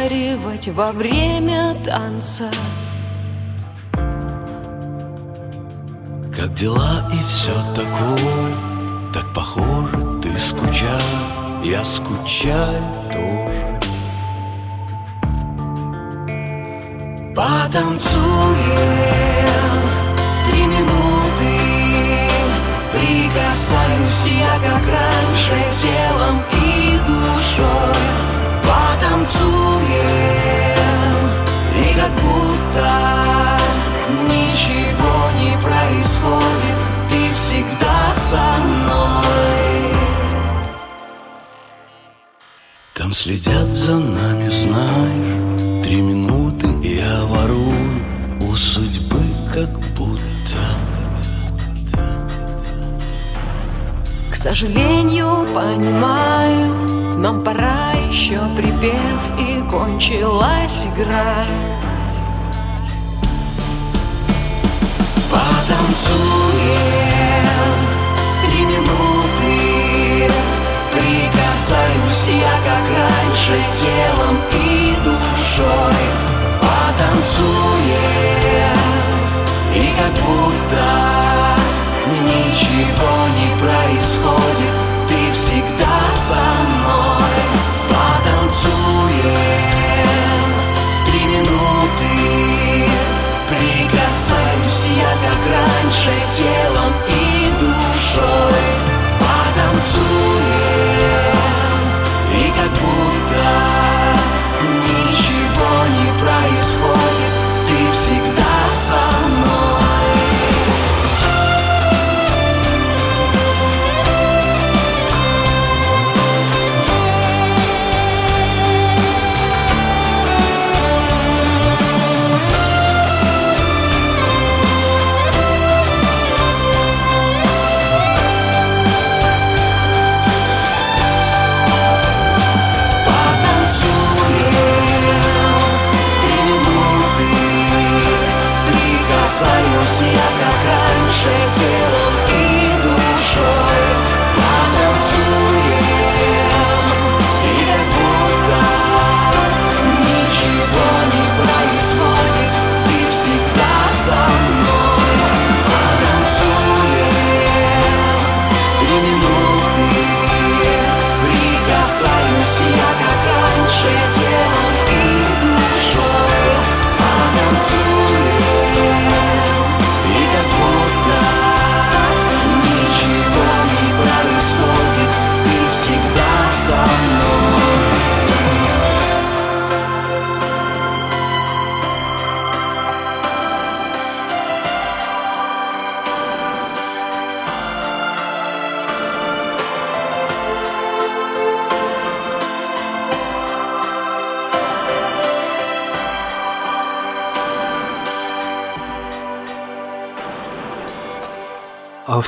Разговаривать во время танца. Как дела и все такое, так похоже, ты скучал, я скучаю тоже. Потанцуем три минуты, прикасаюсь я, как раньше, телом и душой танцуем И как будто ничего не происходит Ты всегда со мной. Там следят за нами, знаешь Три минуты я ворую У судьбы как будто сожалению, понимаю, нам пора еще припев и кончилась игра. Потанцуем три минуты, прикасаюсь я как раньше телом и душой. Потанцуем и как будто ничего не происходит Ты всегда со мной. Потанцуем. Три минуты. Прикасаюсь я как раньше телом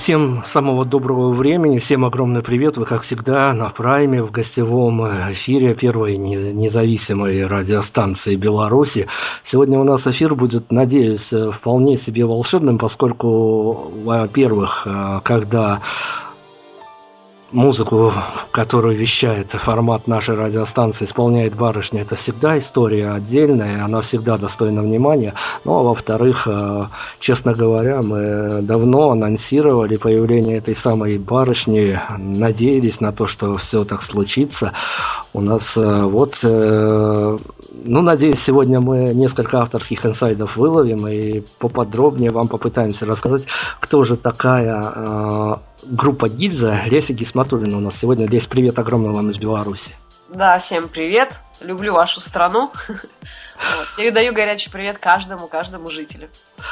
Всем самого доброго времени, всем огромный привет. Вы, как всегда, на Прайме в гостевом эфире первой независимой радиостанции Беларуси. Сегодня у нас эфир будет, надеюсь, вполне себе волшебным, поскольку, во-первых, когда музыку, которую вещает формат нашей радиостанции, исполняет барышня, это всегда история отдельная, она всегда достойна внимания. Ну, а во-вторых, э, честно говоря, мы давно анонсировали появление этой самой барышни, надеялись на то, что все так случится. У нас э, вот, э, ну, надеюсь, сегодня мы несколько авторских инсайдов выловим и поподробнее вам попытаемся рассказать, кто же такая группа Гильза, Леся Гисматулина у нас сегодня. Лесь, привет огромный вам из Беларуси. Да, всем привет. Люблю вашу страну. Вот. Передаю горячий привет каждому, каждому жителю.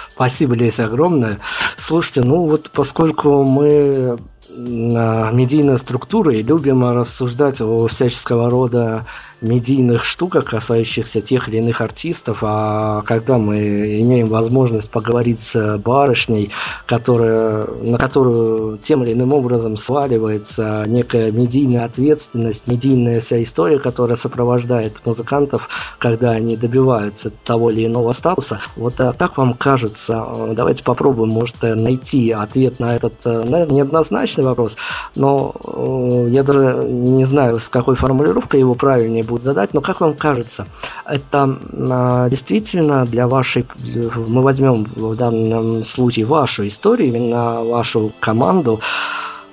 Спасибо, Леся, огромное. Слушайте, ну вот поскольку мы медийные структуры и любим рассуждать о всяческого рода медийных штуках, касающихся тех или иных артистов, а когда мы имеем возможность поговорить с барышней, которая, на которую тем или иным образом сваливается некая медийная ответственность, медийная вся история, которая сопровождает музыкантов, когда они добиваются того или иного статуса. Вот а как вам кажется, давайте попробуем, может, найти ответ на этот, наверное, неоднозначный вопрос, но э, я даже не знаю, с какой формулировкой его правильнее будет задать, но как вам кажется, это а, действительно для вашей, мы возьмем в данном случае вашу историю, именно вашу команду,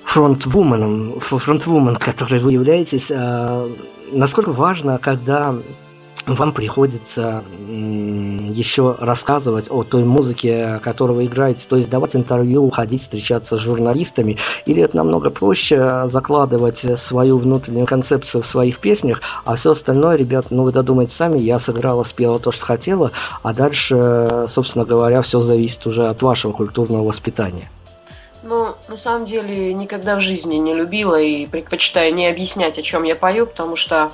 фронтвуменом, фронтвумен, который вы являетесь, а, насколько важно, когда вам приходится еще рассказывать о той музыке, которую вы играете, то есть давать интервью, ходить встречаться с журналистами, или это намного проще закладывать свою внутреннюю концепцию в своих песнях, а все остальное, ребят, ну вы додумайте сами, я сыграла, спела то, что хотела, а дальше, собственно говоря, все зависит уже от вашего культурного воспитания. Ну, на самом деле, никогда в жизни не любила и предпочитаю не объяснять, о чем я пою, потому что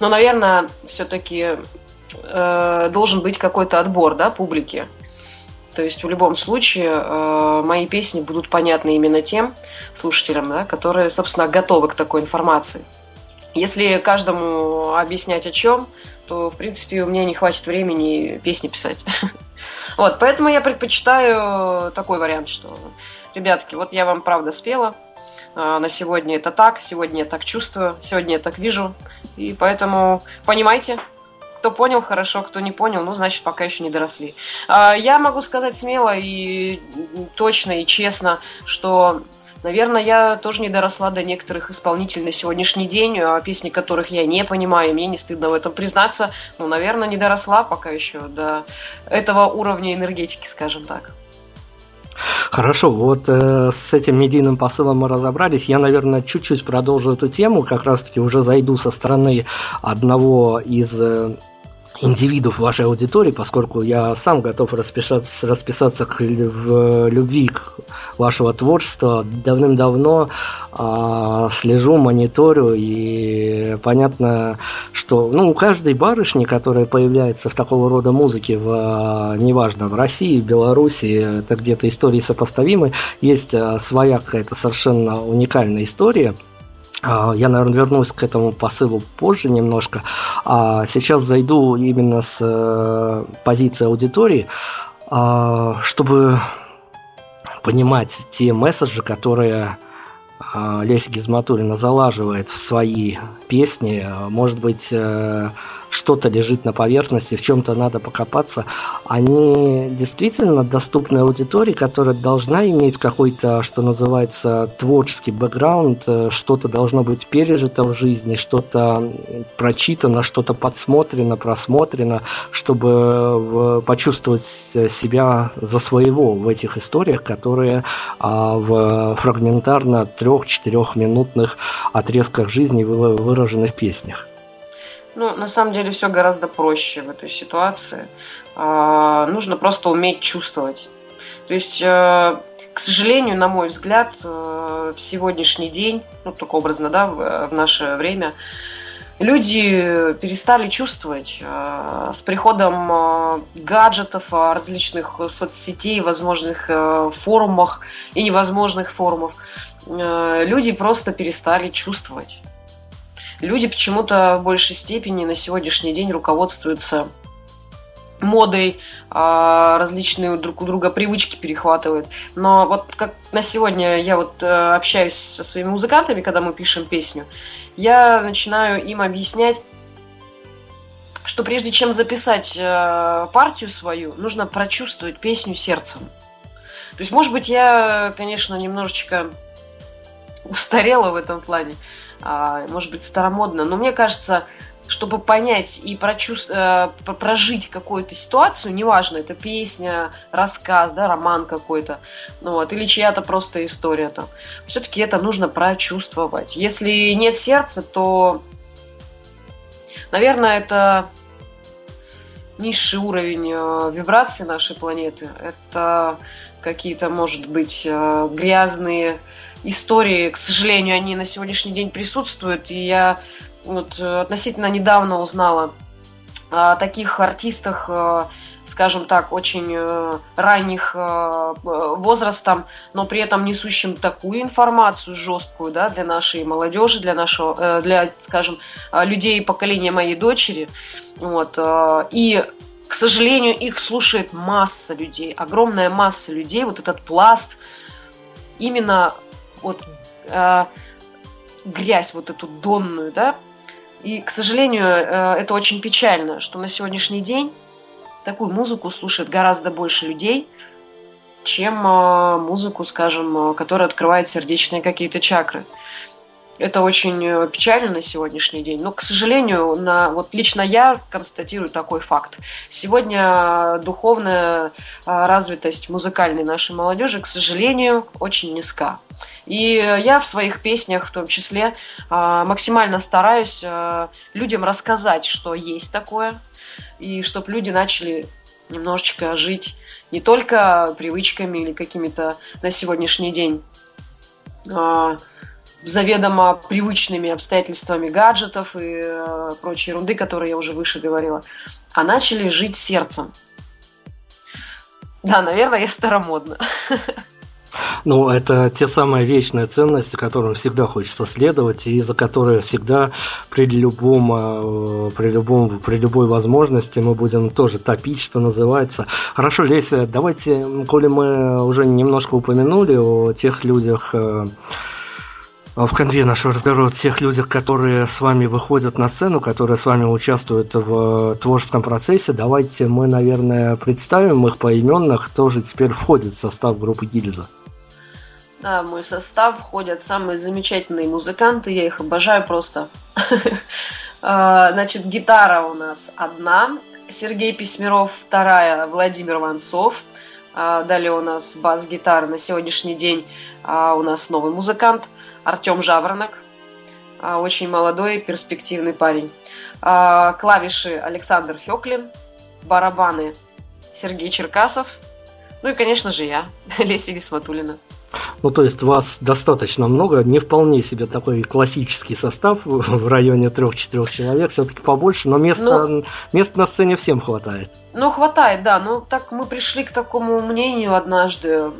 но, наверное, все-таки э, должен быть какой-то отбор, да, публики. То есть в любом случае э, мои песни будут понятны именно тем слушателям, да, которые, собственно, готовы к такой информации. Если каждому объяснять о чем, то, в принципе, у меня не хватит времени песни писать. Вот, поэтому я предпочитаю такой вариант, что, ребятки, вот я вам правда спела, на сегодня это так, сегодня я так чувствую, сегодня я так вижу. И поэтому понимайте, кто понял, хорошо, кто не понял, ну, значит, пока еще не доросли. А, я могу сказать смело и точно, и честно, что, наверное, я тоже не доросла до некоторых исполнителей на сегодняшний день, а песни которых я не понимаю, мне не стыдно в этом признаться. Ну, наверное, не доросла пока еще до этого уровня энергетики, скажем так. Хорошо, вот э, с этим медийным посылом мы разобрались. Я, наверное, чуть-чуть продолжу эту тему, как раз-таки уже зайду со стороны одного из э, индивидов вашей аудитории, поскольку я сам готов расписаться, расписаться в любви к вашего творчества. Давным-давно э, слежу, мониторю, и понятно, что ну, у каждой барышни, которая появляется в такого рода музыке, в, неважно, в России, в Беларуси, это где-то истории сопоставимы, есть а, своя какая-то совершенно уникальная история – я, наверное, вернусь к этому посылу позже немножко. А сейчас зайду именно с э, позиции аудитории, а, чтобы понимать те месседжи, которые а, Леся Гизматулина залаживает в свои песни. Может быть, э, что-то лежит на поверхности, в чем-то надо покопаться, они действительно доступны аудитории, которая должна иметь какой-то, что называется, творческий бэкграунд, э, что-то должно быть пережито в жизни, что-то прочитано, что-то подсмотрено, просмотрено, чтобы почувствовать себя за своего в этих историях, которые а, в фрагментарно трех-четырехминутных отрезках жизни выражены в песнях. Ну, на самом деле все гораздо проще в этой ситуации. А, нужно просто уметь чувствовать. То есть, э, к сожалению, на мой взгляд, э, в сегодняшний день, ну, только образно, да, в, в наше время, люди перестали чувствовать э, с приходом гаджетов, различных соцсетей, возможных форумах и невозможных форумов. Люди просто перестали чувствовать люди почему-то в большей степени на сегодняшний день руководствуются модой, а, различные друг у друга привычки перехватывают. Но вот как на сегодня я вот э, общаюсь со своими музыкантами, когда мы пишем песню, я начинаю им объяснять, что прежде чем записать э, партию свою, нужно прочувствовать песню сердцем. То есть, может быть, я, конечно, немножечко устарела в этом плане, может быть, старомодно, но мне кажется, чтобы понять и прочувствовать, э, прожить какую-то ситуацию, неважно, это песня, рассказ, да, роман какой-то, ну вот, или чья-то просто история там, все-таки это нужно прочувствовать. Если нет сердца, то, наверное, это низший уровень э, вибрации нашей планеты. Это какие-то, может быть, э, грязные истории, к сожалению, они на сегодняшний день присутствуют, и я вот э, относительно недавно узнала о таких артистах, э, скажем так, очень ранних возрастом, но при этом несущим такую информацию жесткую, да, для нашей молодежи, для нашего, для, скажем, людей поколения моей дочери, вот, и к сожалению, их слушает масса людей, огромная масса людей, вот этот пласт, именно вот э, грязь вот эту донную, да, и, к сожалению, э, это очень печально, что на сегодняшний день такую музыку слушает гораздо больше людей, чем э, музыку, скажем, э, которая открывает сердечные какие-то чакры. Это очень печально на сегодняшний день. Но, к сожалению, на, вот лично я констатирую такой факт. Сегодня духовная развитость музыкальной нашей молодежи, к сожалению, очень низка. И я в своих песнях в том числе максимально стараюсь людям рассказать, что есть такое, и чтобы люди начали немножечко жить не только привычками или какими-то на сегодняшний день а, заведомо привычными обстоятельствами гаджетов и прочей ерунды, которые я уже выше говорила, а начали жить сердцем. Да, наверное, я старомодна. Ну, это те самые вечные ценности, которым всегда хочется следовать, и за которые всегда при любом, э, при любом, при любой возможности мы будем тоже топить, что называется. Хорошо, Леся, давайте, коли мы уже немножко упомянули о тех людях, э, в конве нашего разговора о тех людях, которые с вами выходят на сцену, которые с вами участвуют в творческом процессе. Давайте мы, наверное, представим их поименно, кто же теперь входит в состав группы Гильза. Да, в мой состав входят самые замечательные музыканты, я их обожаю просто. А, значит, гитара у нас одна, Сергей Письмеров вторая, Владимир Ванцов. А, далее у нас бас-гитара на сегодняшний день а, у нас новый музыкант Артем Жаворонок, очень молодой, перспективный парень. Клавиши Александр Феклин, барабаны Сергей Черкасов, ну и, конечно же, я, Леся Висматулина. Ну, то есть вас достаточно много, не вполне себе такой классический состав в районе трех-четырех человек, все-таки побольше, но места, ну, места на сцене всем хватает. Ну, хватает, да. Ну, так мы пришли к такому мнению однажды,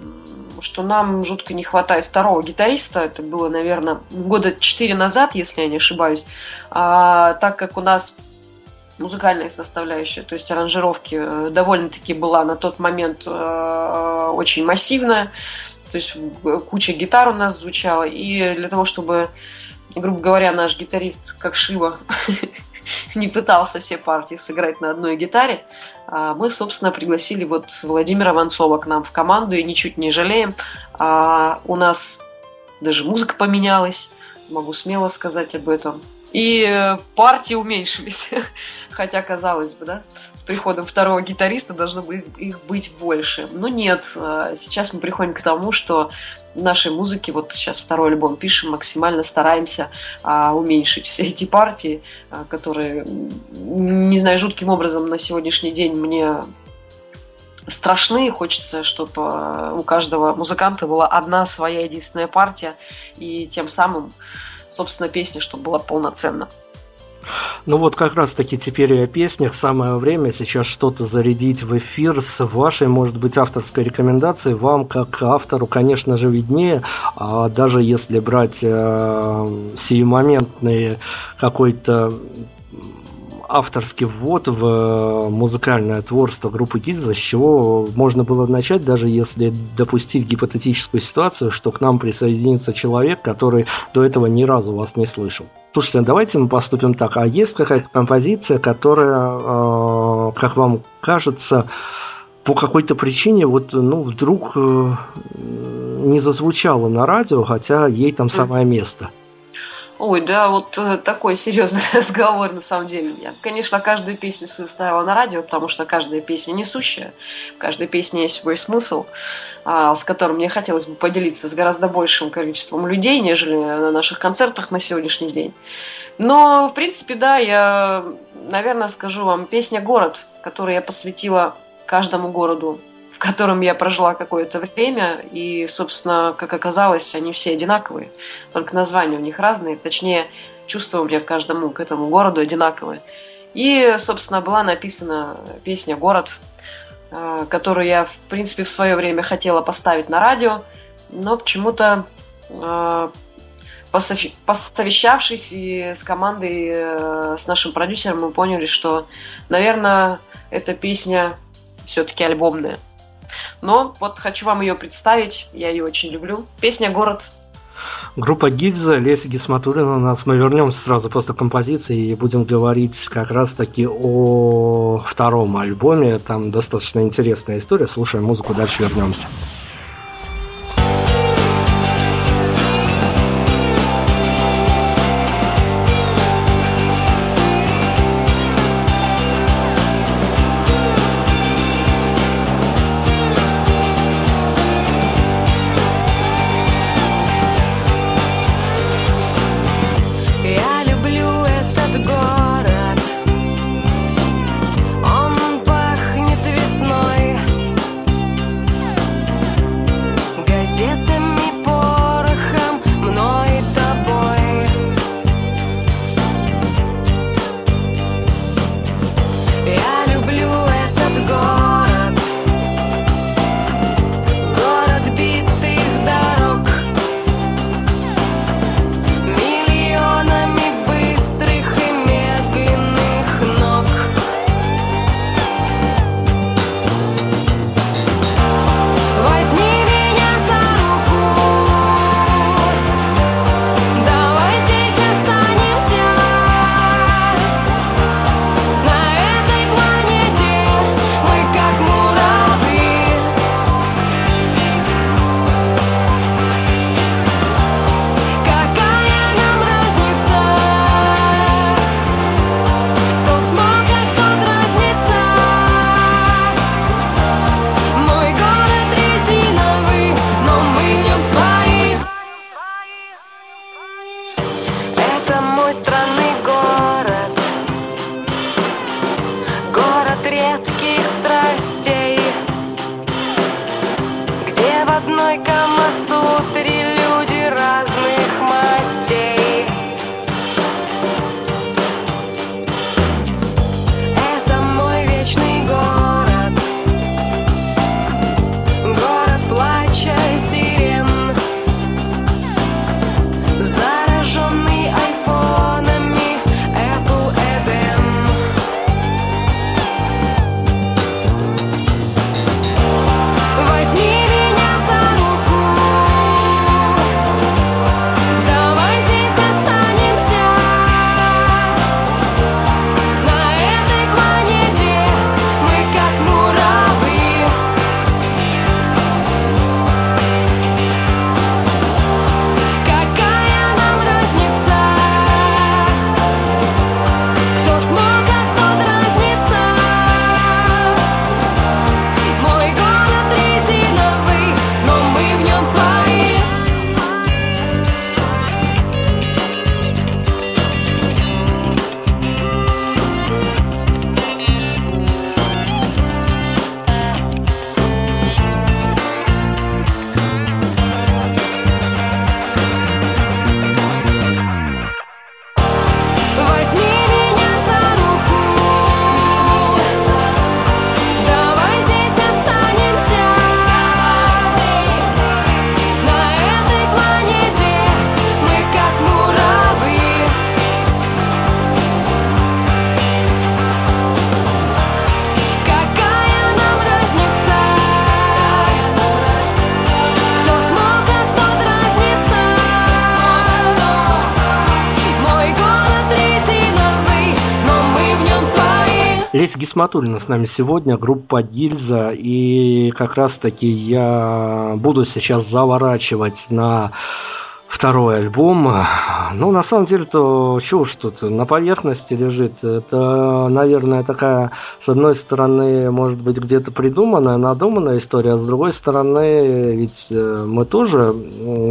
что нам жутко не хватает второго гитариста. Это было, наверное, года четыре назад, если я не ошибаюсь. А, так как у нас музыкальная составляющая, то есть аранжировки э, довольно-таки была на тот момент э, очень массивная. То есть куча гитар у нас звучала. И для того, чтобы, грубо говоря, наш гитарист, как Шива, не пытался все партии сыграть на одной гитаре, а мы, собственно, пригласили вот Владимира Ванцова к нам в команду и ничуть не жалеем. А у нас даже музыка поменялась, могу смело сказать об этом. И партии уменьшились, хотя казалось бы, да приходом второго гитариста должно быть их быть больше. Но нет, а, сейчас мы приходим к тому, что нашей музыке, вот сейчас второй альбом пишем, максимально стараемся а, уменьшить все эти партии, а, которые, не знаю, жутким образом на сегодняшний день мне страшны. Хочется, чтобы у каждого музыканта была одна своя единственная партия, и тем самым, собственно, песня, чтобы была полноценна. Ну вот как раз таки теперь и о песнях. Самое время сейчас что-то зарядить в эфир с вашей, может быть, авторской рекомендацией. Вам, как автору, конечно же, виднее. А даже если брать э, сиюмоментные какой-то авторский ввод в э, музыкальное творчество группы Гильза, с чего можно было начать, даже если допустить гипотетическую ситуацию, что к нам присоединится человек, который до этого ни разу вас не слышал. Слушайте, давайте мы поступим так. А есть какая-то композиция, которая, э, как вам кажется, по какой-то причине вот, ну, вдруг э, не зазвучала на радио, хотя ей там самое место? Ой, да, вот э, такой серьезный разговор на самом деле. Я, конечно, каждую песню свою ставила на радио, потому что каждая песня несущая, в каждой песне есть свой смысл, а, с которым мне хотелось бы поделиться с гораздо большим количеством людей, нежели на наших концертах на сегодняшний день. Но, в принципе, да, я, наверное, скажу вам песня «Город», которую я посвятила каждому городу в котором я прожила какое-то время, и, собственно, как оказалось, они все одинаковые, только названия у них разные, точнее, чувства у меня к каждому, к этому городу одинаковые. И, собственно, была написана песня «Город», э, которую я, в принципе, в свое время хотела поставить на радио, но почему-то э, посовещавшись и с командой, э, с нашим продюсером, мы поняли, что, наверное, эта песня все-таки альбомная. Но вот хочу вам ее представить, я ее очень люблю. Песня «Город». Группа Гильза, Леся Гисматулина у нас. Мы вернемся сразу после композиции и будем говорить как раз таки о втором альбоме. Там достаточно интересная история. Слушаем музыку, дальше вернемся. Гисматулина с нами сегодня, группа Гильза, и как раз таки я буду сейчас заворачивать на второй альбом. Ну, на самом деле, то чего ж тут на поверхности лежит. Это, наверное, такая, с одной стороны, может быть, где-то придуманная, надуманная история, а с другой стороны, ведь э, мы тоже,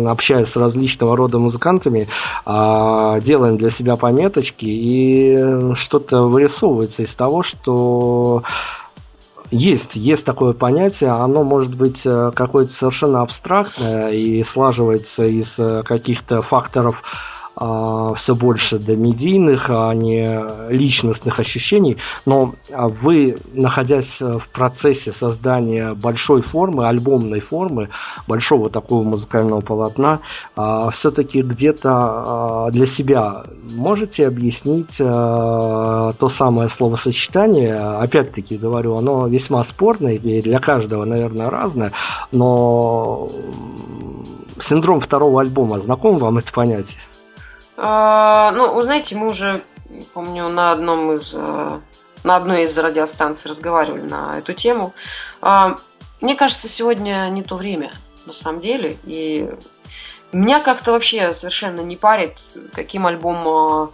общаясь с различного рода музыкантами, а, делаем для себя пометочки, и что-то вырисовывается из того, что есть, есть такое понятие, оно может быть э, какое-то совершенно абстрактное и слаживается из э, каких-то факторов все больше до медийных, а не личностных ощущений, но а, вы, находясь в процессе создания большой формы, альбомной формы, большого такого музыкального полотна, а, все-таки где-то для себя можете объяснить то самое словосочетание, опять-таки говорю, оно весьма спорное и для каждого, наверное, разное, но синдром второго альбома, знаком вам это понятие? А, ну, вы знаете, мы уже, помню, на одном из э, на одной из радиостанций разговаривали на эту тему. А, мне кажется, сегодня не то время, на самом деле. И меня как-то вообще совершенно не парит, каким альбом а,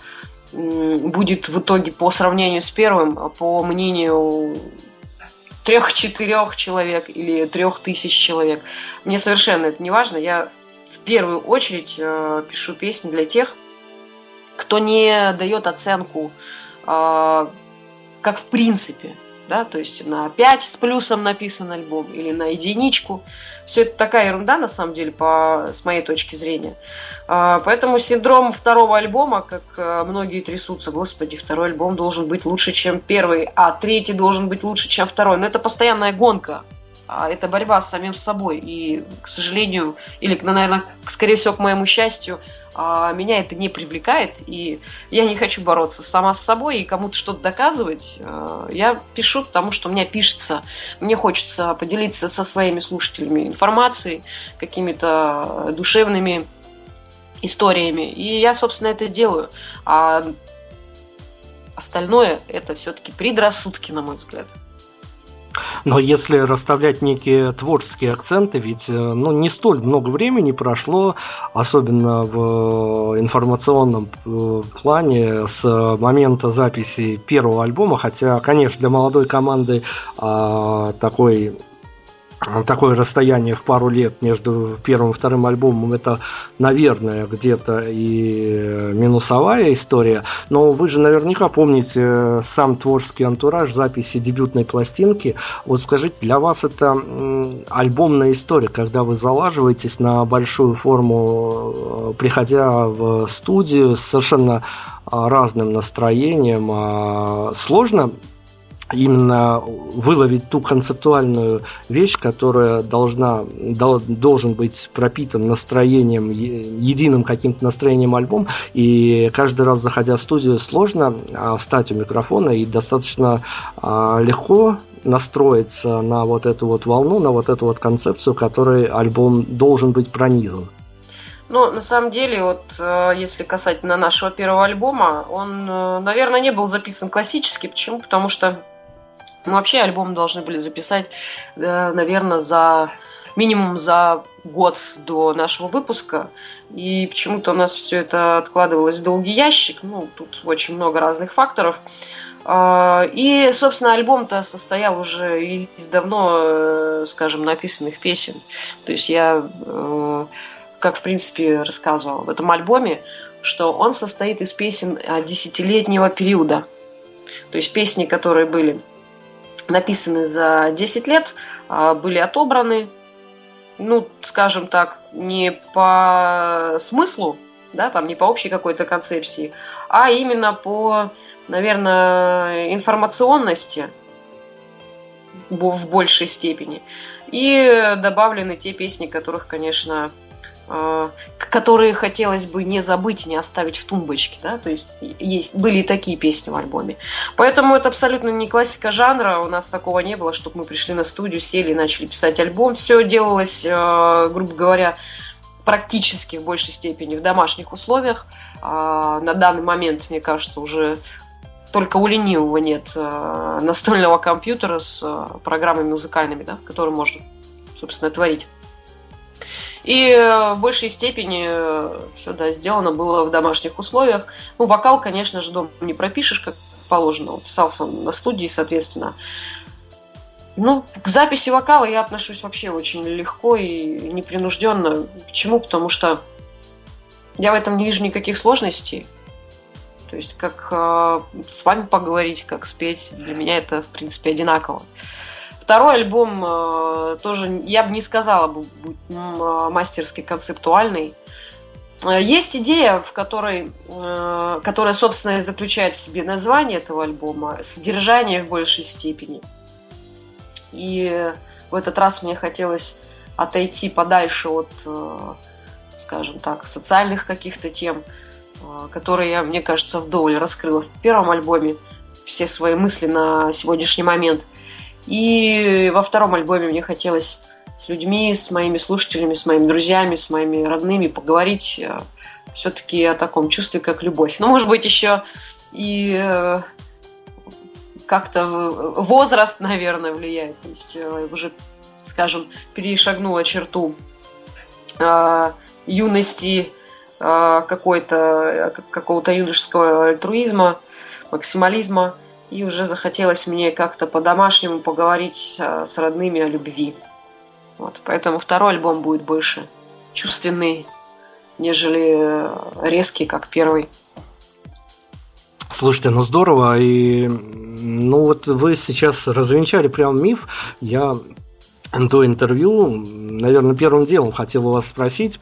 будет в итоге по сравнению с первым, по мнению трех-четырех человек или трех тысяч человек. Мне совершенно это не важно. Я в первую очередь э, пишу песни для тех, кто не дает оценку э, как в принципе, да, то есть на 5 с плюсом написан альбом или на единичку. Все это такая ерунда, на самом деле, по, с моей точки зрения. А, поэтому синдром второго альбома, как а, многие трясутся, господи, второй альбом должен быть лучше, чем первый, а третий должен быть лучше, чем второй. Но это постоянная гонка. Это борьба с самим собой. И, к сожалению, или, наверное, скорее всего, к моему счастью, а меня это не привлекает, и я не хочу бороться сама с собой и кому-то что-то доказывать. А, я пишу, потому что у меня пишется. Мне хочется поделиться со своими слушателями информацией, какими-то душевными историями. И я, собственно, это делаю. А остальное это все-таки предрассудки, на мой взгляд. Но если расставлять некие творческие акценты, ведь э, ну, не столь много времени прошло, особенно в информационном э, плане, с момента записи первого альбома, хотя, конечно, для молодой команды а, такой такое расстояние в пару лет между первым и вторым альбомом, это, наверное, где-то и минусовая история. Но вы же наверняка помните сам творческий антураж записи дебютной пластинки. Вот скажите, для вас это альбомная история, когда вы залаживаетесь на большую форму, э, приходя в студию с совершенно разным настроением. А сложно именно выловить ту концептуальную вещь, которая должна, должен быть пропитан настроением, единым каким-то настроением альбом, и каждый раз, заходя в студию, сложно а, встать у микрофона и достаточно а, легко настроиться на вот эту вот волну, на вот эту вот концепцию, которой альбом должен быть пронизан. Ну, на самом деле, вот э, если касательно нашего первого альбома, он, э, наверное, не был записан классически. Почему? Потому что мы вообще альбом должны были записать, наверное, за минимум за год до нашего выпуска. И почему-то у нас все это откладывалось в долгий ящик. Ну, тут очень много разных факторов. А, и, собственно, альбом-то состоял уже из давно, э, скажем, написанных песен. То есть я, э, как в принципе рассказывала в этом альбоме, что он состоит из песен десятилетнего периода. То есть песни, которые были написаны за 10 лет, а, были отобраны, ну, скажем так, не по смыслу, да, там не по общей какой-то концепции, а именно по, наверное, информационности в большей степени. И добавлены те песни, которых, конечно, которые хотелось бы не забыть, не оставить в тумбочке, да, то есть есть, были и такие песни в альбоме. Поэтому это абсолютно не классика жанра, у нас такого не было, чтобы мы пришли на студию, сели и начали писать альбом. Все делалось, э, грубо говоря, практически в большей степени в домашних условиях. А, на данный момент, мне кажется, уже только у ленивого нет настольного компьютера с программами музыкальными, да, которые можно, собственно, творить. И э, в большей степени э, все да, сделано было в домашних условиях. Ну, вокал, конечно же, дома не пропишешь, как положено. Писался он на студии, соответственно. Ну, к записи вокала я отношусь вообще очень легко и непринужденно. Почему? Потому что я в этом не вижу никаких сложностей. То есть, как э, с вами поговорить, как спеть, для меня это, в принципе, одинаково. Второй альбом э, тоже, я бы не сказала, будет э, мастерски концептуальный. Э, есть идея, в которой, э, которая, собственно, заключает в себе название этого альбома, содержание в большей степени. И в этот раз мне хотелось отойти подальше от, э, скажем так, социальных каких-то тем, э, которые я, мне кажется, вдоволь раскрыла в первом альбоме, все свои мысли на сегодняшний момент – и во втором альбоме мне хотелось с людьми, с моими слушателями, с моими друзьями, с моими родными поговорить э, все-таки о таком чувстве, как любовь. Ну, может быть, еще и э, как-то возраст, наверное, влияет. То есть э, уже, скажем, перешагнула черту юности, какой-то, какого-то юношеского альтруизма, максимализма и уже захотелось мне как-то по-домашнему поговорить а, с родными о любви. Вот, поэтому второй альбом будет больше чувственный, нежели э, резкий, как первый. Слушайте, ну здорово. И ну вот вы сейчас развенчали прям миф. Я до интервью, наверное, первым делом хотел у вас спросить,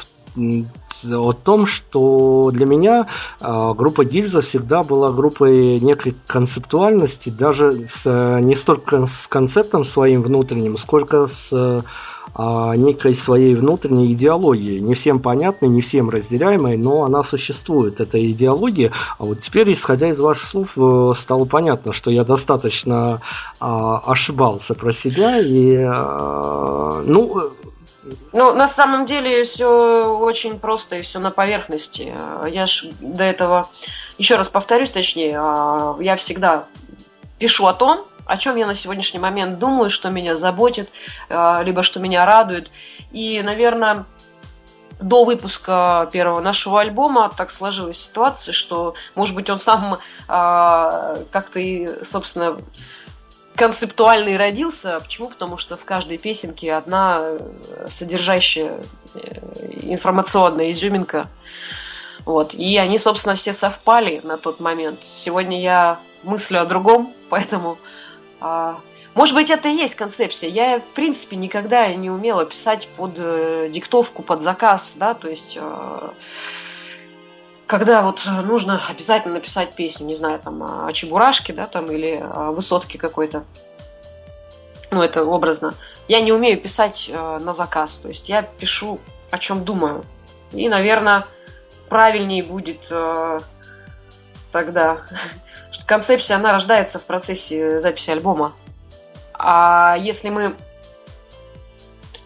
о том, что для меня э, группа Гильза всегда была группой некой концептуальности, даже с, не столько с концептом своим внутренним, сколько с э, некой своей внутренней идеологией. Не всем понятной, не всем разделяемой, но она существует, эта идеология. А вот теперь, исходя из ваших слов, э, стало понятно, что я достаточно э, ошибался про себя. И, ну, ну, на самом деле все очень просто и все на поверхности. Я ж до этого, еще раз повторюсь, точнее, а, я всегда пишу о том, о чем я на сегодняшний момент думаю, что меня заботит, а, либо что меня радует. И, наверное, до выпуска первого нашего альбома так сложилась ситуация, что, может быть, он сам а, как-то и, собственно, концептуальный родился. Почему? Потому что в каждой песенке одна э, содержащая э, информационная изюминка. Вот. И они, собственно, все совпали на тот момент. Сегодня я мыслю о другом, поэтому... А, может быть, это и есть концепция. Я, в принципе, никогда не умела писать под э, диктовку, под заказ, да, то есть... Э, когда вот нужно обязательно написать песню, не знаю, там, о Чебурашке, да, там, или о Высотке какой-то, ну, это образно, я не умею писать э, на заказ, то есть я пишу, о чем думаю. И, наверное, правильнее будет э, тогда, концепция, она рождается в процессе записи альбома. А если мы,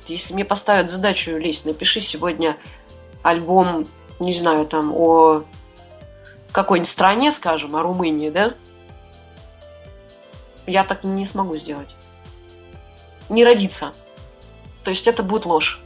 если мне поставят задачу, Лесь, напиши сегодня альбом не знаю, там, о какой-нибудь стране, скажем, о Румынии, да, я так не смогу сделать. Не родиться. То есть это будет ложь.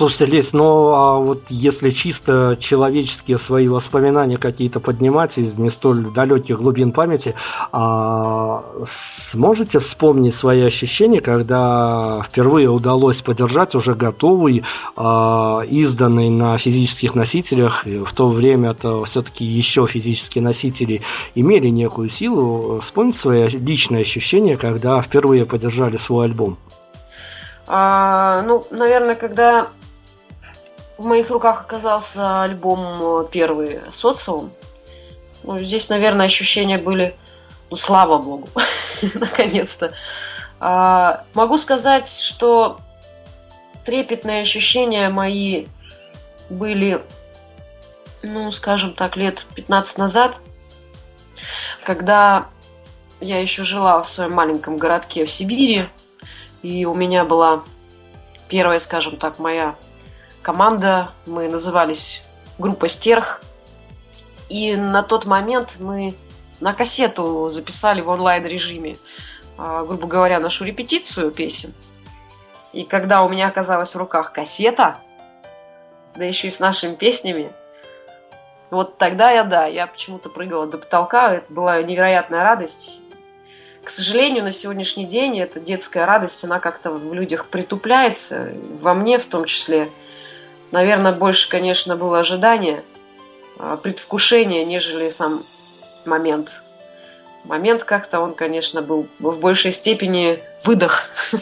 Слушайте, Лесь, ну а вот если чисто человеческие свои воспоминания какие-то поднимать из не столь далеких глубин памяти, а сможете вспомнить свои ощущения, когда впервые удалось подержать уже готовый, а, изданный на физических носителях, в то время это все-таки еще физические носители имели некую силу, вспомнить свои личные ощущения, когда впервые подержали свой альбом? А, ну, наверное, когда в моих руках оказался альбом э, первый «Социум». Ну, здесь, наверное, ощущения были, ну, слава богу, наконец-то. А, могу сказать, что трепетные ощущения мои были, ну, скажем так, лет 15 назад, когда я еще жила в своем маленьком городке в Сибири, и у меня была первая, скажем так, моя команда, мы назывались группа Стерх. И на тот момент мы на кассету записали в онлайн режиме, грубо говоря, нашу репетицию песен. И когда у меня оказалась в руках кассета, да еще и с нашими песнями, вот тогда я, да, я почему-то прыгала до потолка, это была невероятная радость. К сожалению, на сегодняшний день эта детская радость, она как-то в людях притупляется, во мне в том числе. Наверное, больше, конечно, было ожидание, а, предвкушение, нежели сам момент. Момент как-то он, конечно, был в большей степени выдох.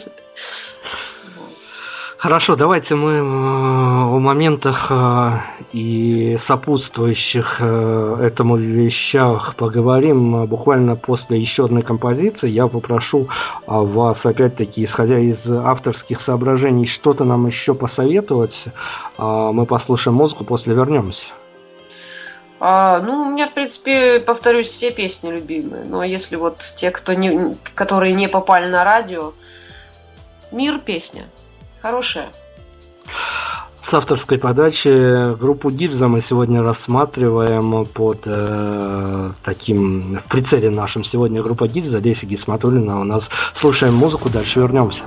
Хорошо, давайте мы э, о моментах э, и сопутствующих э, этому вещах поговорим буквально после еще одной композиции. Я попрошу вас, опять-таки, исходя из авторских соображений, что-то нам еще посоветовать. Мы послушаем музыку, после вернемся. А, ну, у меня, в принципе, повторюсь, все песни любимые. Но если вот те, кто не, которые не попали на радио, «Мир» песня – Хорошая. С авторской подачи группу Гильза мы сегодня рассматриваем под э, таким в нашим сегодня группа Гильза, Леся Гисматулина у нас. Слушаем музыку, дальше вернемся.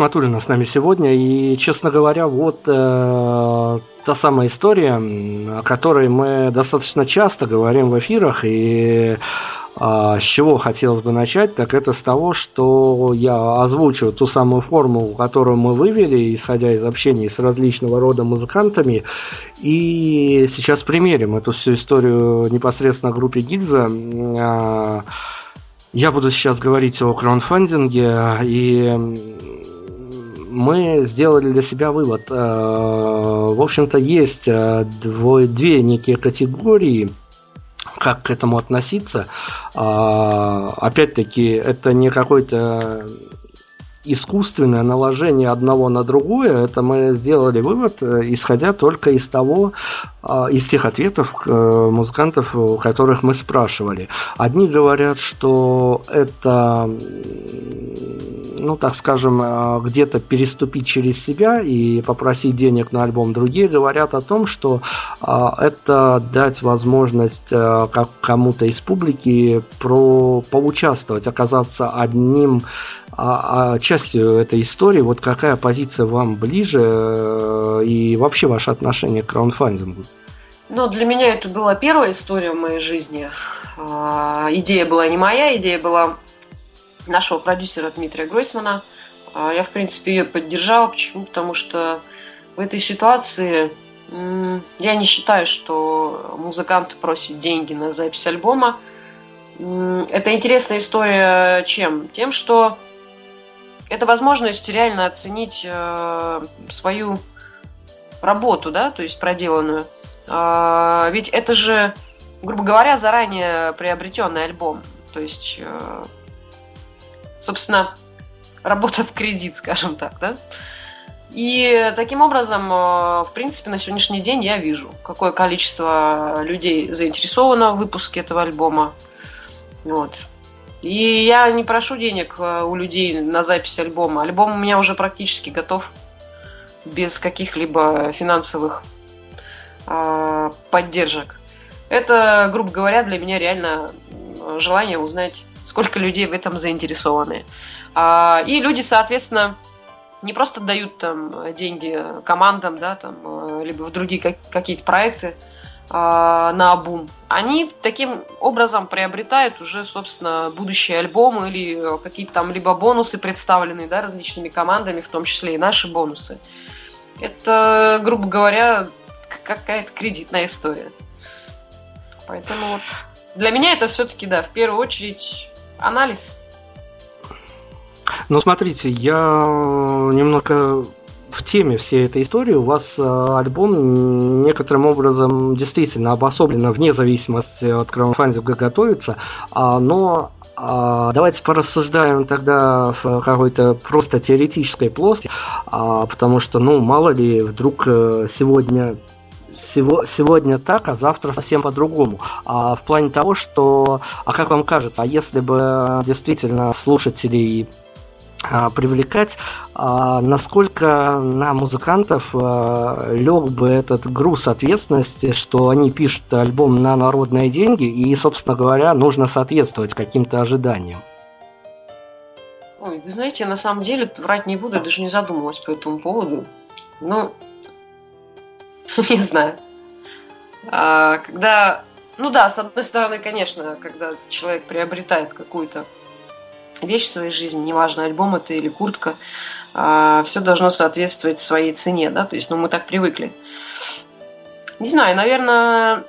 А, Леся Кисматулина с нами сегодня. И, честно говоря, вот э, та самая история, о которой мы достаточно часто говорим в эфирах. И а, с чего хотелось бы начать, так это с того, что я озвучу ту самую формулу, которую мы вывели, исходя из общения с различного рода музыкантами. И сейчас примерим эту всю историю непосредственно группе Гильза. А, я буду сейчас говорить о краудфандинге, и мы сделали для себя вывод. Э, в общем-то, есть э, две некие категории, как к этому относиться. А, опять-таки, это не какой-то искусственное наложение одного на другое, это мы сделали вывод, э, исходя только из того, из тех ответов музыкантов, которых мы спрашивали. Одни говорят, что это ну, так скажем, э, где-то переступить через себя и попросить денег на альбом. Другие говорят о том, что это дать возможность как кому-то из публики про поучаствовать, оказаться одним а, а частью этой истории, вот какая позиция вам ближе э, и вообще ваше отношение к краундфандингу? Ну, для меня это была первая история в моей жизни. А, идея была не моя, идея была нашего продюсера Дмитрия Гройсмана. А, я, в принципе, ее поддержала. Почему? Потому что в этой ситуации я не считаю, что музыкант просит деньги на запись альбома. Это интересная история чем? Тем, что это возможность реально оценить э, свою работу, да, то есть проделанную. Э, ведь это же, грубо говоря, заранее приобретенный альбом. То есть, э, собственно, работа в кредит, скажем так, да. И таким образом, э, в принципе, на сегодняшний день я вижу, какое количество людей заинтересовано в выпуске этого альбома. Вот. И я не прошу денег э, у людей на запись альбома. Альбом у меня уже практически готов без каких-либо финансовых э, поддержек. Это, грубо говоря, для меня реально желание узнать, сколько людей в этом заинтересованы. А, и люди, соответственно, не просто дают там деньги командам, да, там, э, либо в другие какие-то проекты, а, на обум, они таким образом приобретают уже, собственно, будущие альбомы или какие-то там либо бонусы представленные да, различными командами, в том числе и наши бонусы. Это, грубо говоря, какая-то кредитная история. Поэтому вот для меня это все-таки, да, в первую очередь анализ. Ну, смотрите, я немного в теме всей этой истории. У вас э, альбом некоторым образом действительно обособленно вне зависимости от краудфандинга готовится, а, но а, давайте порассуждаем тогда в какой-то просто теоретической плоскости, а, потому что, ну, мало ли, вдруг э, сегодня сегодня так, а завтра совсем по-другому. А в плане того, что, а как вам кажется, а если бы действительно слушателей а, привлекать, а, насколько на музыкантов а, лег бы этот груз ответственности, что они пишут альбом на народные деньги, и, собственно говоря, нужно соответствовать каким-то ожиданиям. Ой, вы знаете, на самом деле, врать не буду, я даже не задумывалась по этому поводу. Ну, не знаю. Когда, ну да, с одной стороны, конечно, когда человек приобретает какую-то вещь в своей жизни, неважно, альбом это или куртка, а, все должно соответствовать своей цене, да, то есть, ну, мы так привыкли. Не знаю, наверное,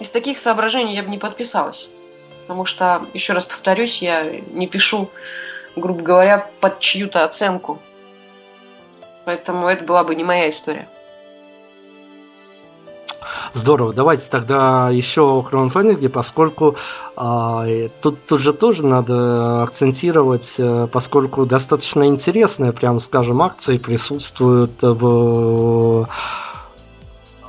из таких соображений я бы не подписалась, потому что, еще раз повторюсь, я не пишу, грубо говоря, под чью-то оценку, поэтому это была бы не моя история. Здорово. Давайте тогда еще о краудфандинге, поскольку а, тут, тут же тоже надо акцентировать, э, поскольку достаточно интересные, прям скажем, акции присутствуют в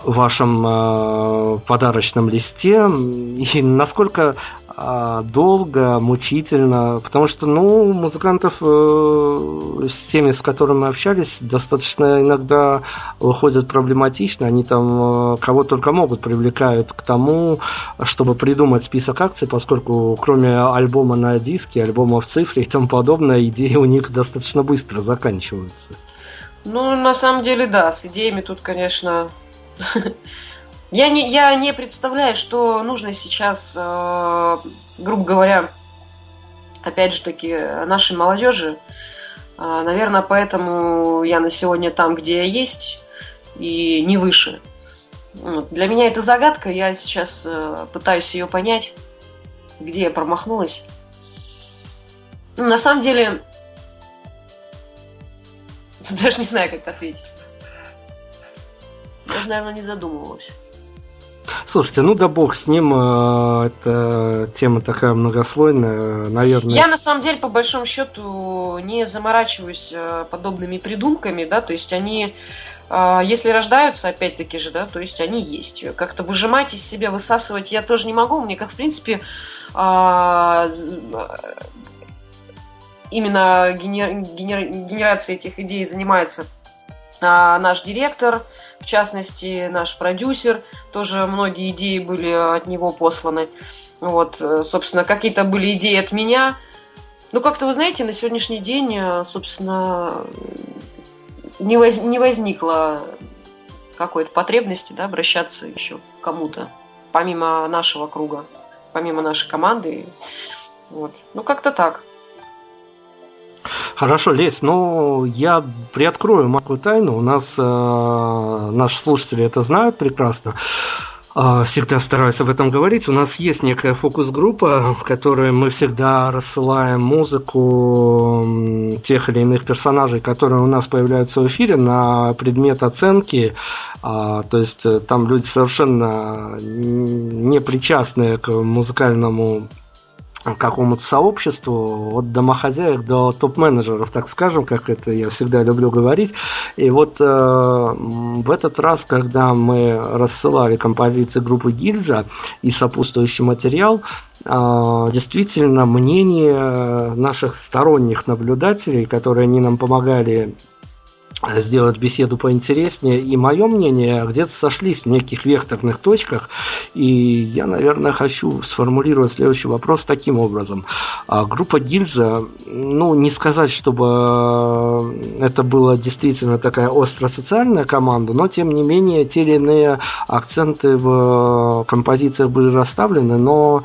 вашем э, подарочном листе. И насколько э, долго, мучительно, потому что, ну, музыкантов э, с теми, с которыми мы общались, достаточно иногда выходят проблематично, они там э, кого только могут привлекают к тому, чтобы придумать список акций, поскольку кроме альбома на диске, альбома в цифре и тому подобное, идеи у них достаточно быстро заканчиваются. Ну, на самом деле, да, с идеями тут, конечно, я не, я не представляю, что нужно сейчас, э, грубо говоря, опять же таки, нашей молодежи. Э, наверное, поэтому я на сегодня там, где я есть, и не выше. Для меня это загадка, я сейчас э, пытаюсь ее понять, где я промахнулась. Ну, на самом деле, даже не знаю, как ответить. Я, наверное, не задумывалась. Слушайте, ну да бог с ним, э, это тема такая многослойная, наверное. Я на самом деле, по большому счету, не заморачиваюсь э, подобными придумками, да, то есть они, э, если рождаются, опять-таки же, да, то есть они есть. Как-то выжимать из себя, высасывать я тоже не могу. Мне, как в принципе, именно генерацией этих идей занимается наш директор, в частности, наш продюсер, тоже многие идеи были от него посланы. Вот, э, собственно, какие-то были идеи от меня. Ну, как-то, вы знаете, на сегодняшний день, э, собственно, не, воз, не возникло какой-то потребности да, обращаться еще к кому-то, помимо нашего круга, помимо нашей команды. Вот. Ну, как-то так. Хорошо, Лесь, ну я приоткрою маленькую тайну. У нас э, наши слушатели это знают прекрасно. Э, всегда стараюсь об этом говорить. У нас есть некая фокус-группа, в которой мы всегда рассылаем музыку тех или иных персонажей, которые у нас появляются в эфире, на предмет оценки. А, то есть э, там люди совершенно не причастные к музыкальному какому-то сообществу, от домохозяек до топ-менеджеров, так скажем, как это я всегда люблю говорить. И вот э, в этот раз, когда мы рассылали композиции группы Гильза и сопутствующий материал, э, действительно мнение наших сторонних наблюдателей, которые они нам помогали сделать беседу поинтереснее. И мое мнение где-то сошлись в неких векторных точках. И я, наверное, хочу сформулировать следующий вопрос таким образом. А группа Гильза, ну, не сказать, чтобы это была действительно такая остро-социальная команда, но, тем не менее, те или иные акценты в композициях были расставлены, но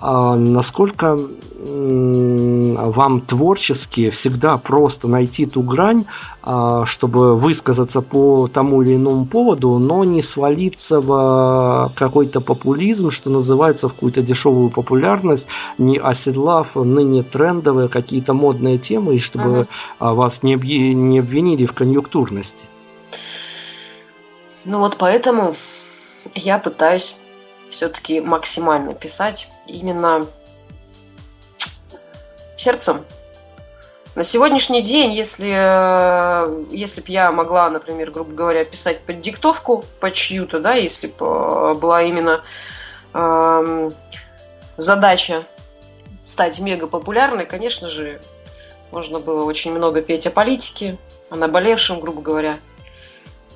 насколько вам творчески всегда просто найти ту грань, а, чтобы высказаться по тому или иному поводу, но не свалиться в какой-то популизм, что называется, в какую-то дешевую популярность, не оседлав ныне трендовые какие-то модные темы, и чтобы uh-huh. вас не, не обвинили в конъюнктурности. Ну вот поэтому я пытаюсь все-таки максимально писать именно сердцем. На сегодняшний день, если, если бы я могла, например, грубо говоря, писать под диктовку, по чью-то, да, если бы э, была именно э, задача стать мега популярной, конечно же, можно было очень много петь о политике, о наболевшем, грубо говоря.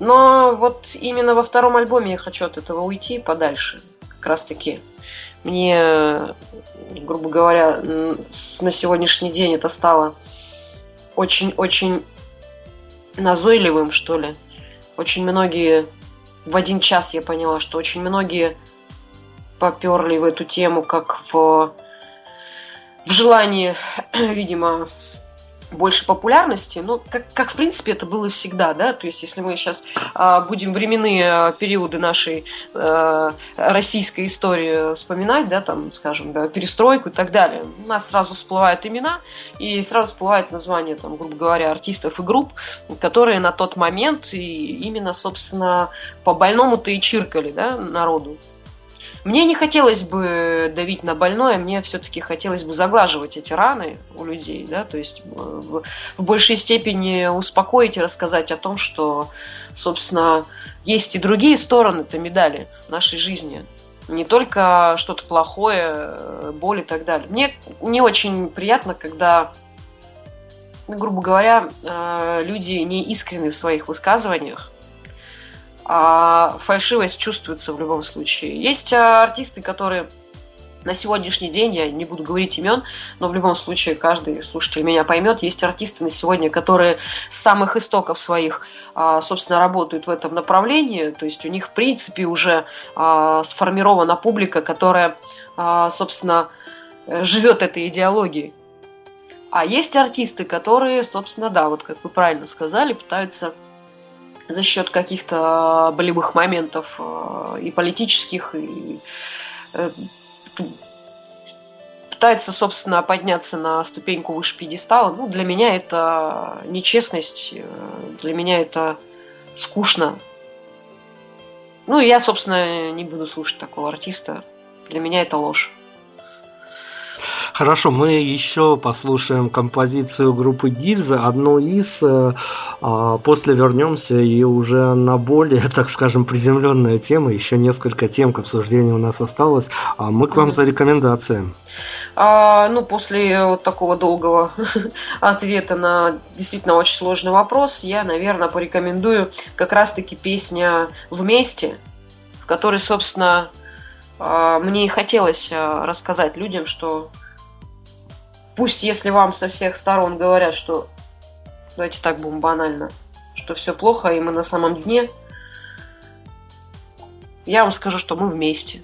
Но вот именно во втором альбоме я хочу от этого уйти подальше как раз таки мне, грубо говоря, на сегодняшний день это стало очень-очень назойливым, что ли. Очень многие, в один час я поняла, что очень многие поперли в эту тему, как в, в желании, видимо, больше популярности, ну, как, как в принципе это было всегда, да, то есть если мы сейчас э, будем временные а, периоды нашей э, российской истории вспоминать, да, там, скажем, да, перестройку и так далее, у нас сразу всплывают имена и сразу всплывает название, там, грубо говоря, артистов и групп, которые на тот момент и именно, собственно, по больному-то и чиркали, да, народу. Мне не хотелось бы давить на больное, мне все-таки хотелось бы заглаживать эти раны у людей, да, то есть в, в большей степени успокоить и рассказать о том, что, собственно, есть и другие стороны этой медали нашей жизни. Не только что-то плохое, боль и так далее. Мне не очень приятно, когда, грубо говоря, э, люди не искренны в своих высказываниях, а фальшивость чувствуется в любом случае. Есть артисты, которые на сегодняшний день, я не буду говорить имен, но в любом случае каждый слушатель меня поймет, есть артисты на сегодня, которые с самых истоков своих, а, собственно, работают в этом направлении, то есть у них, в принципе, уже а, сформирована публика, которая, а, собственно, живет этой идеологией. А есть артисты, которые, собственно, да, вот как вы правильно сказали, пытаются за счет каких-то болевых моментов и политических, и э, пытается, собственно, подняться на ступеньку выше пьедестала. Ну, для меня это нечестность, э, для меня это скучно. Ну, я, собственно, не буду слушать такого артиста. Для меня это ложь. Хорошо, мы еще послушаем композицию группы Гильза, одну из, э, а после вернемся и уже на более, так скажем, приземленная тема, еще несколько тем к обсуждению у нас осталось. А мы к вам за рекомендацией. А, ну, после вот такого долгого ответа на действительно очень сложный вопрос, я, наверное, порекомендую как раз-таки песня «Вместе», в которой, собственно, мне и хотелось а, рассказать людям, что Пусть, если вам со всех сторон говорят, что давайте так будем банально, что все плохо, и мы на самом дне, я вам скажу, что мы вместе.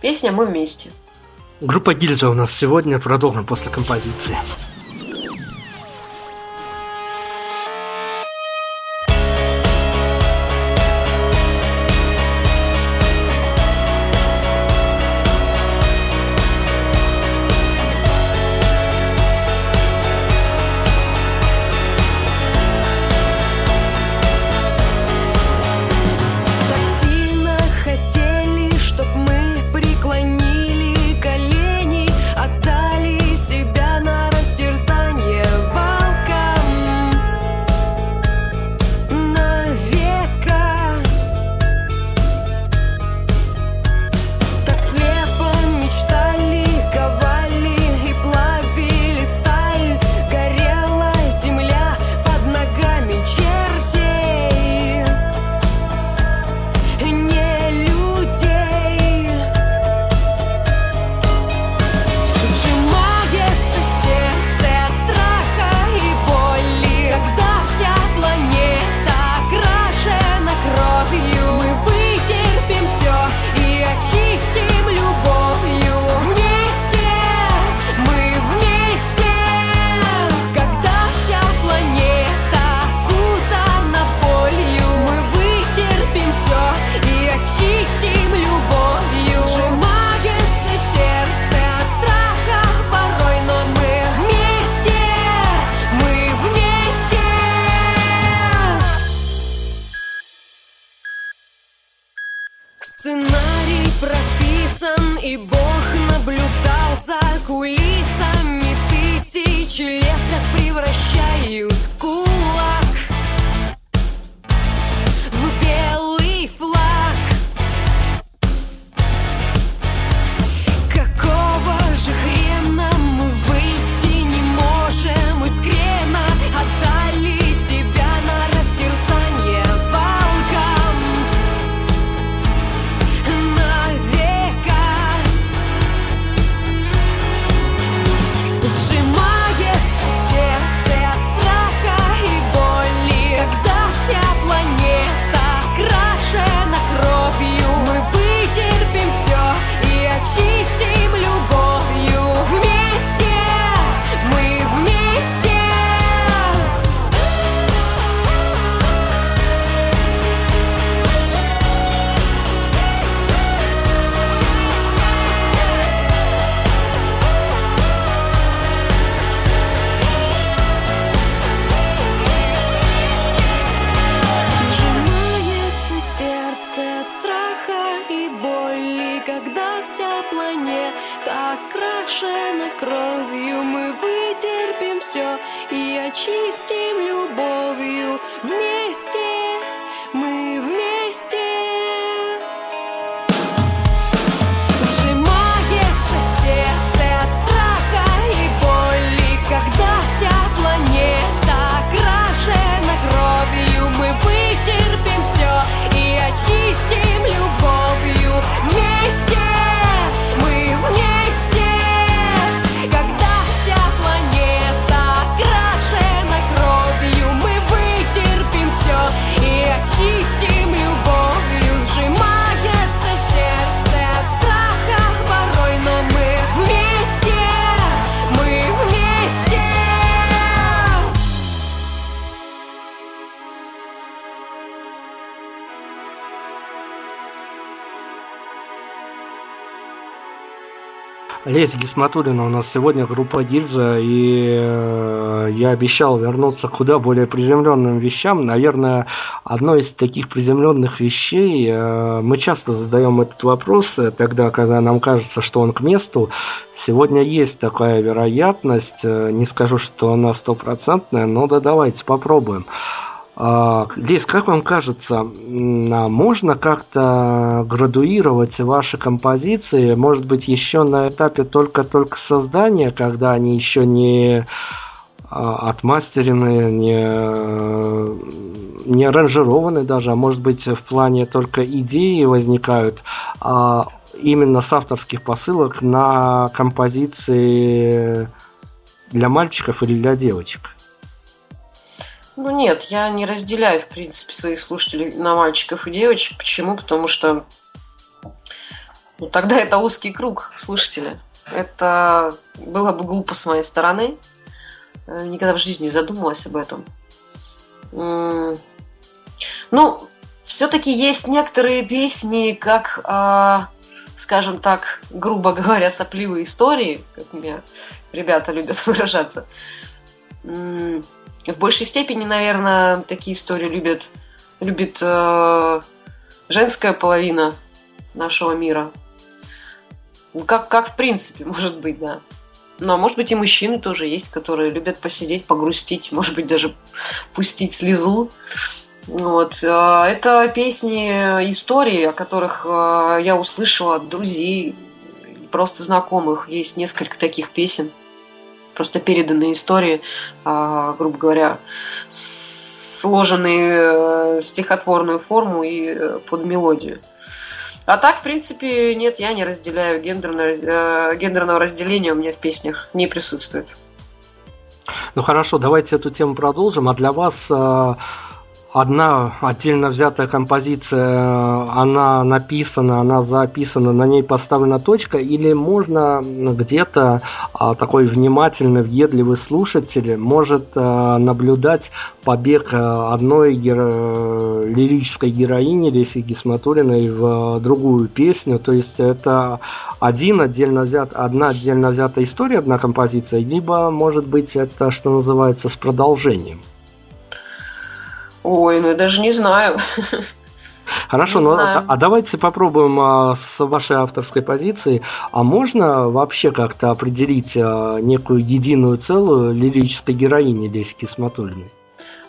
Песня «Мы вместе». Группа Гильза у нас сегодня. Продолжим после композиции. Лесь Гисматулина у нас сегодня группа Гильза, и э, я обещал вернуться куда более приземленным вещам. Наверное, одно из таких приземленных вещей, э, мы часто задаем этот вопрос, э, тогда, когда нам кажется, что он к месту. Сегодня есть такая вероятность, не скажу, что она стопроцентная, но да давайте попробуем. А, Лиз, как вам кажется, можно как-то градуировать ваши композиции, может быть, еще на этапе только-только создания, когда они еще не а, отмастерены, не, не аранжированы даже, а может быть в плане только идеи возникают, а именно с авторских посылок на композиции для мальчиков или для девочек? Ну нет, я не разделяю, в принципе, своих слушателей на мальчиков и девочек. Почему? Потому что ну, тогда это узкий круг слушателя. Это было бы глупо с моей стороны. Э, никогда в жизни не задумывалась об этом. Ну, все-таки есть некоторые песни, как, а, скажем так, грубо говоря, сопливые истории, как меня ребята любят выражаться в большей степени, наверное, такие истории любят, любит э, женская половина нашего мира. Как, как в принципе, может быть, да. Но может быть и мужчины тоже есть, которые любят посидеть, погрустить, может быть даже пустить слезу. Вот. Э, это песни, истории, о которых э, я услышала от друзей, просто знакомых. Есть несколько таких песен просто переданные истории, а, грубо говоря, сложенные в стихотворную форму и э, под мелодию. А так, в принципе, нет, я не разделяю гендерное, э, гендерного разделения у меня в песнях не присутствует. Ну хорошо, давайте эту тему продолжим. А для вас э, одна отдельно взятая композиция, она написана, она записана, на ней поставлена точка, или можно где-то а, такой внимательный, въедливый слушатель может а, наблюдать побег а, одной геро... лирической героини Леси Гисматулиной в другую песню, то есть это один отдельно взят, одна отдельно взятая история, одна композиция, либо, может быть, это, что называется, с продолжением. Ой, ну я даже не знаю. Хорошо, не ну а, а давайте попробуем а, с вашей авторской позиции. А можно вообще как-то определить а, некую единую целую лирической героини Леси Кисматулиной?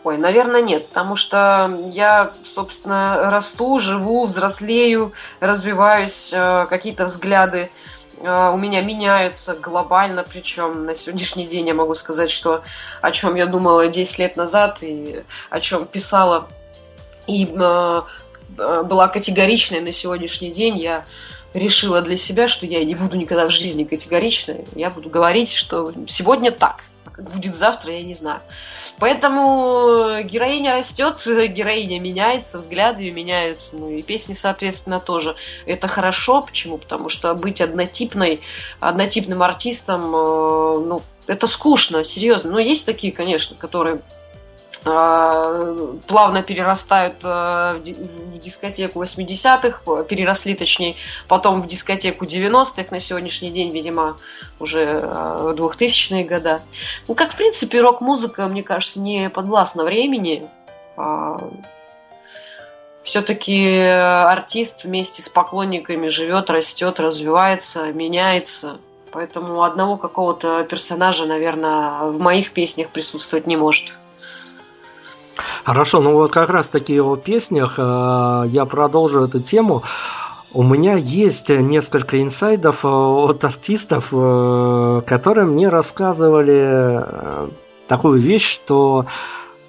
Ой, наверное, нет, потому что я, собственно, расту, живу, взрослею, развиваюсь, э, какие-то взгляды а, у меня меняются глобально, причем на сегодняшний день я могу сказать, что о чем я думала 10 лет назад и о чем писала и э, была категоричной на сегодняшний день, я решила для себя, что я не буду никогда в жизни категоричной, я буду говорить, что сегодня так, как будет завтра, я не знаю. Поэтому героиня растет, героиня меняется, взгляды меняются, ну и песни, соответственно, тоже. Это хорошо. Почему? Потому что быть однотипной, однотипным артистом, э, ну, это скучно, серьезно. Но есть такие, конечно, которые плавно перерастают э, в дискотеку 80-х, переросли точнее, потом в дискотеку 90-х, на сегодняшний день, видимо, уже 2000-е э, года. Ну, как, в принципе, рок-музыка, мне кажется, не подвластна времени. А, Все-таки артист вместе с поклонниками живет, растет, развивается, меняется. Поэтому одного какого-то персонажа, наверное, в моих песнях присутствовать не может. Хорошо, ну вот как раз таки о песнях э, я продолжу эту тему. У меня есть несколько инсайдов э, от артистов, э, которые мне рассказывали такую вещь, что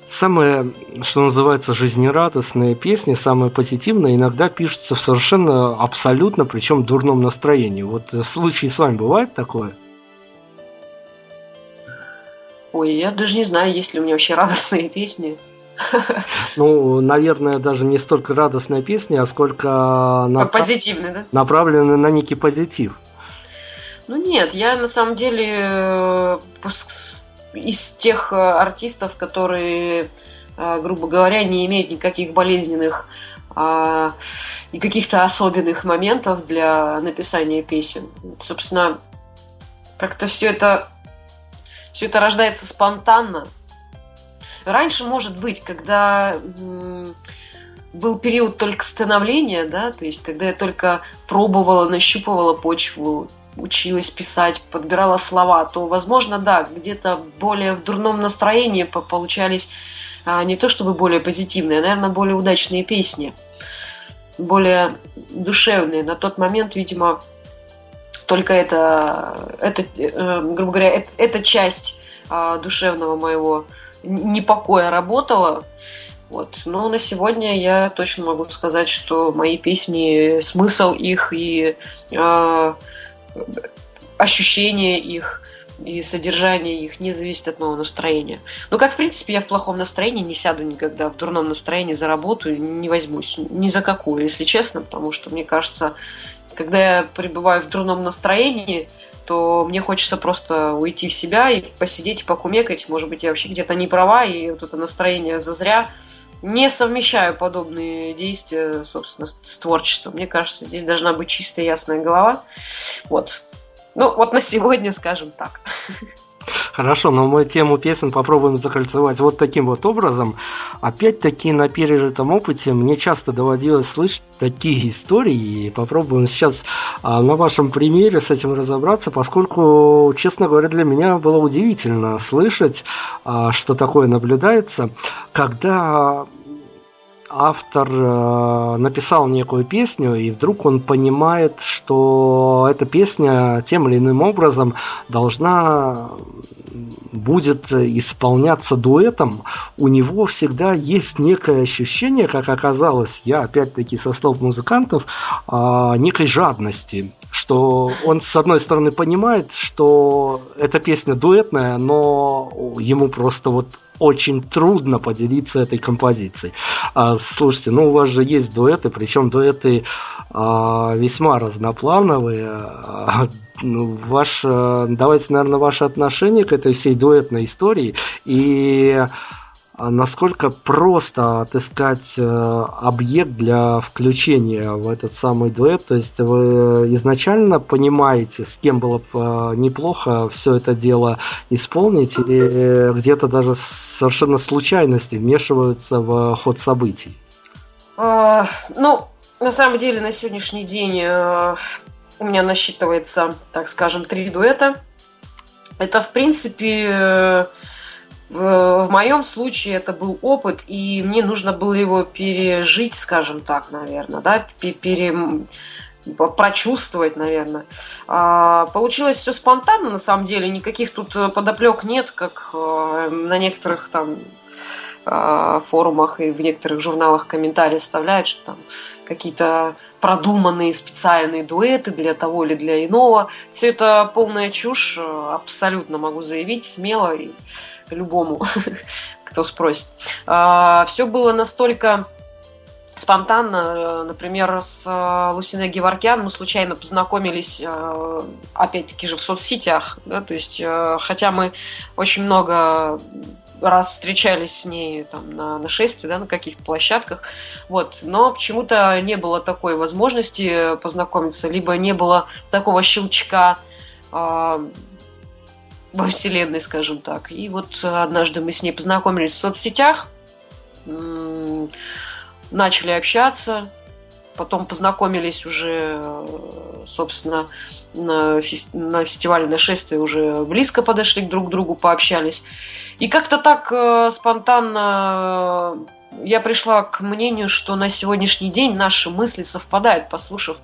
самые, что называется, жизнерадостные песни, самые позитивные, иногда пишутся в совершенно абсолютно, причем дурном настроении. Вот в случае с вами бывает такое? Ой, я даже не знаю, есть ли у меня вообще радостные песни. Ну, наверное, даже не столько радостная песня, а сколько нап... позитивная, да? направленная на некий позитив. Ну нет, я на самом деле э, из тех э, артистов, которые, э, грубо говоря, не имеют никаких болезненных а, и каких-то особенных моментов для написания песен. Собственно, как-то все это, все это рождается спонтанно. Раньше, может быть, когда был период только становления, да, то есть когда я только пробовала, нащупывала почву, училась писать, подбирала слова, то, возможно, да, где-то более в дурном настроении получались а, не то чтобы более позитивные, а, наверное, более удачные песни, более душевные. На тот момент, видимо, только это, это э, грубо говоря, это, эта часть а, душевного моего непокоя работала. Вот. Но на сегодня я точно могу сказать, что мои песни, смысл их и э, ощущение их и содержание их не зависит от моего настроения. Ну, как, в принципе, я в плохом настроении не сяду никогда, в дурном настроении за работу не возьмусь. Ни за какую, если честно, потому что, мне кажется, когда я пребываю в дурном настроении, то мне хочется просто уйти в себя и посидеть и покумекать. Может быть, я вообще где-то не права, и вот это настроение зазря. Не совмещаю подобные действия, собственно, с творчеством. Мне кажется, здесь должна быть чистая ясная голова. Вот. Ну, вот на сегодня, скажем так. Хорошо, но мы тему песен попробуем закольцевать вот таким вот образом. Опять-таки на пережитом опыте мне часто доводилось слышать такие истории, и попробуем сейчас а, на вашем примере с этим разобраться, поскольку, честно говоря, для меня было удивительно слышать, а, что такое наблюдается, когда автор э, написал некую песню, и вдруг он понимает, что эта песня тем или иным образом должна будет исполняться дуэтом, у него всегда есть некое ощущение, как оказалось, я опять-таки со слов музыкантов, а, некой жадности, что он с одной стороны понимает, что эта песня дуэтная, но ему просто вот очень трудно поделиться этой композицией. А, слушайте, ну у вас же есть дуэты, причем дуэты а, весьма разноплановые. А, ну, ваш, давайте, наверное, ваше отношение к этой всей дуэтной истории и а насколько просто отыскать э, объект для включения в этот самый дуэт. То есть вы изначально понимаете, с кем было бы э, неплохо все это дело исполнить, или где-то даже совершенно случайности вмешиваются в ход событий? А, ну, на самом деле, на сегодняшний день э, у меня насчитывается, так скажем, три дуэта. Это, в принципе, в моем случае это был опыт, и мне нужно было его пережить, скажем так, наверное, да, пере, прочувствовать, наверное. А, получилось все спонтанно, на самом деле, никаких тут подоплек нет, как э, на некоторых там э, форумах и в некоторых журналах комментарии оставляют, что там какие-то продуманные специальные дуэты для того или для иного. Все это полная чушь, э, абсолютно могу заявить, смело. И любому, кто спросит. А, Все было настолько спонтанно, например, с э, Лусиной Геворкян мы случайно познакомились, э, опять-таки же, в соцсетях, да, то есть, э, хотя мы очень много раз встречались с ней там, на нашествии, да, на каких-то площадках, вот, но почему-то не было такой возможности познакомиться, либо не было такого щелчка во вселенной, скажем так. И вот однажды мы с ней познакомились в соцсетях, начали общаться, потом познакомились уже, собственно, на, фес- на фестивале нашествия уже близко подошли друг к другу, пообщались. И как-то так э, спонтанно я пришла к мнению, что на сегодняшний день наши мысли совпадают, послушав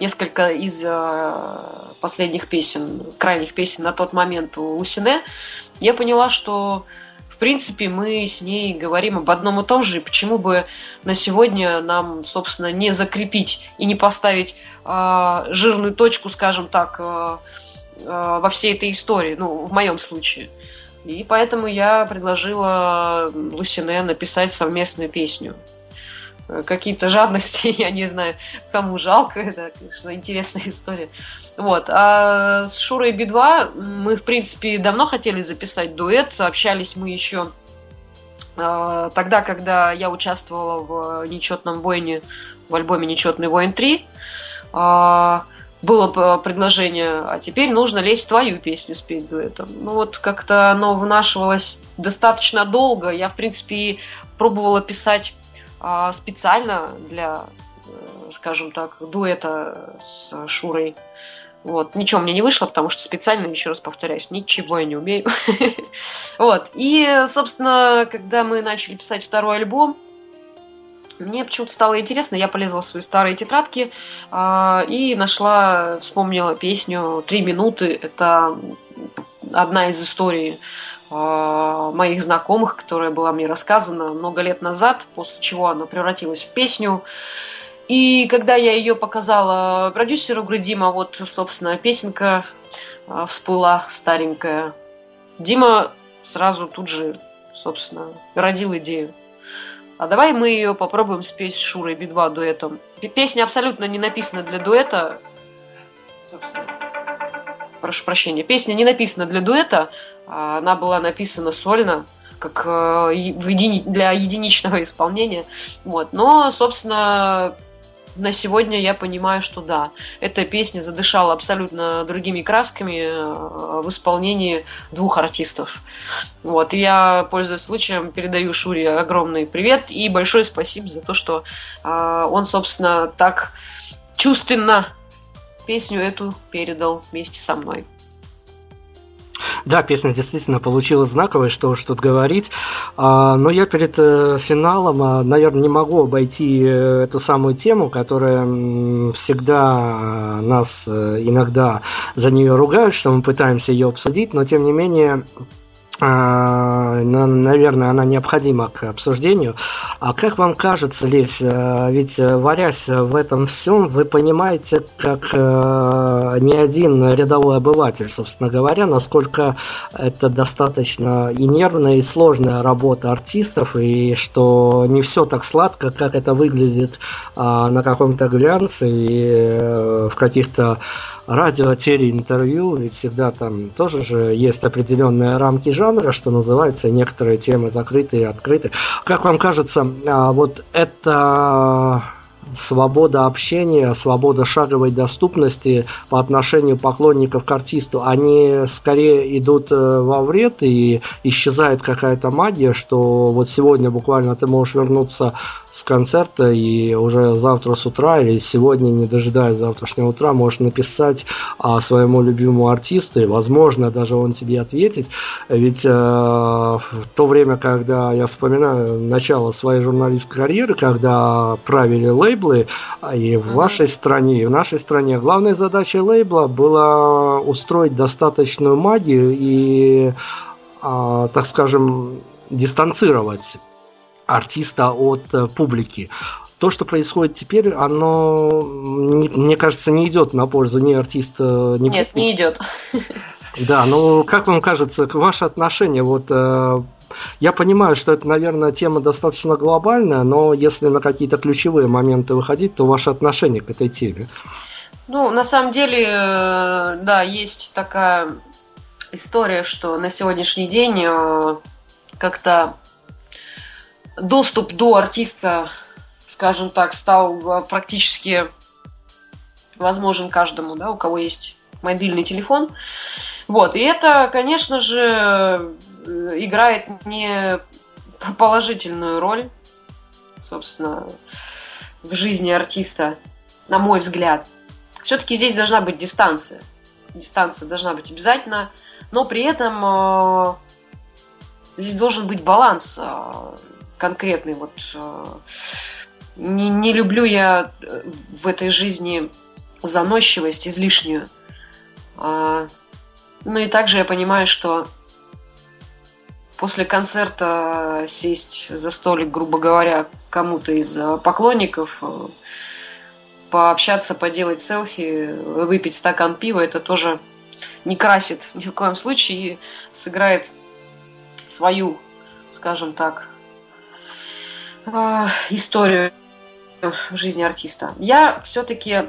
несколько из а, последних песен, крайних песен на тот момент у Лусине, я поняла, что в принципе мы с ней говорим об одном и том же, и почему бы на сегодня нам, собственно, не закрепить и не поставить э, жирную точку, скажем так, э, э, во всей этой истории, ну, в моем случае. И поэтому я предложила Лусине написать совместную песню. Э, какие-то жадности, я не знаю, кому жалко, это, конечно, интересная история. Вот. А с Шурой Би-2 мы, в принципе, давно хотели записать дуэт, общались мы еще э, тогда, когда я участвовала в нечетном войне, в альбоме «Нечетный воин 3». А, было предложение, а теперь нужно лезть твою песню спеть дуэтом. Ну вот как-то оно вынашивалось достаточно долго. Я, в принципе, пробовала писать специально для, э, скажем так, дуэта с Шурой. Вот. Ничего мне не вышло, потому что специально, еще раз повторяюсь, ничего я не умею. Вот. И, собственно, когда мы начали писать второй альбом, мне почему-то стало интересно, я полезла в свои старые тетрадки э, и нашла, вспомнила песню «Три минуты». Это одна из историй э, моих знакомых, которая была мне рассказана много лет назад, после чего она превратилась в песню. И когда я ее показала продюсеру, говорю, Дима, вот, собственно, песенка э, всплыла старенькая. Дима сразу тут же, собственно, родил идею а давай мы ее попробуем спеть с Шурой Би-2 дуэтом. Песня абсолютно не написана для дуэта. Собственно, прошу прощения. Песня не написана для дуэта, а она была написана сольно, как э, для единичного исполнения. Вот. Но, собственно, на сегодня я понимаю, что да, эта песня задышала абсолютно другими красками э, в исполнении двух артистов. Вот, и я, пользуясь случаем, передаю Шуре огромный привет и большое спасибо за то, что э, он, собственно, так чувственно песню эту передал вместе со мной. Да, песня действительно получилась знаковой, что уж тут говорить. А, но я перед э, финалом, а, наверное, не могу обойти э, эту самую тему, которая всегда нас э, иногда за нее ругают, что мы пытаемся ее обсудить, но тем не менее наверное, она необходима к обсуждению. А как вам кажется, Лесь, э, ведь э, варясь в этом всем, вы понимаете, как э, ни один рядовой обыватель, собственно говоря, насколько это достаточно и нервная, и сложная работа артистов, и что не все так сладко, как это выглядит а, на каком-то глянце и в каких-то радио, телеинтервью, ведь всегда там тоже же есть определенные рамки жанра, что называется, некоторые темы закрыты и открыты. Как вам кажется, а, вот это свобода общения, свобода шаговой доступности по отношению поклонников к артисту, они скорее идут э, во вред и исчезает какая-то магия, что вот сегодня буквально ты можешь вернуться с концерта и уже завтра с утра или сегодня, не дожидаясь завтрашнего утра, можешь написать а, своему любимому артисту, и, возможно, даже он тебе ответит. Ведь э, в то время, когда я вспоминаю начало своей журналистской карьеры, когда правили лейблы, а, и в вашей стране, и в нашей стране, главной задачей лейбла была устроить достаточную магию и, э, так скажем, дистанцировать артиста от э, публики. То, что происходит теперь, оно, мне кажется, не идет на пользу ни артиста, ни Нет, не идет. Да, ну как вам кажется, ваше отношение, вот э, я понимаю, что это, наверное, тема достаточно глобальная, но если на какие-то ключевые моменты выходить, то ваше отношение к этой теме? Ну, на самом деле, э, да, есть такая история, что на сегодняшний день как-то доступ до артиста, скажем так, стал практически возможен каждому, да, у кого есть мобильный телефон. Вот, и это, конечно же, играет не положительную роль, собственно, в жизни артиста, на мой взгляд. Все-таки здесь должна быть дистанция. Дистанция должна быть обязательно, но при этом э, здесь должен быть баланс. Э, конкретный. Вот э, не, не люблю я э, в этой жизни заносчивость излишнюю. А, ну и также я понимаю, что после концерта сесть за столик, грубо говоря, кому-то из э, поклонников, пообщаться, поделать селфи, выпить стакан пива, это тоже не красит ни в коем случае и сыграет свою, скажем так, э, историю жизни артиста. Я все-таки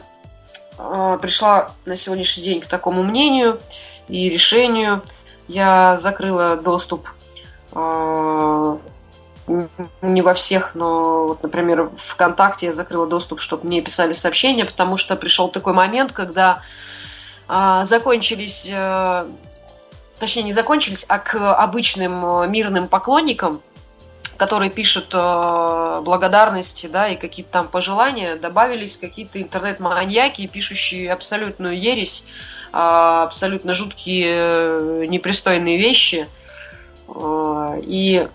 э, пришла на сегодняшний день к такому мнению и решению. Я закрыла доступ э, не во всех, но, вот, например, ВКонтакте я закрыла доступ, чтобы мне писали сообщения, потому что пришел такой момент, когда а, закончились, а, точнее не закончились, а к обычным э, мирным поклонникам, которые пишут э, благодарности, да, и какие-то там пожелания, добавились какие-то интернет-маньяки, пишущие абсолютную ересь, э, абсолютно жуткие, э, непристойные вещи. Э, и,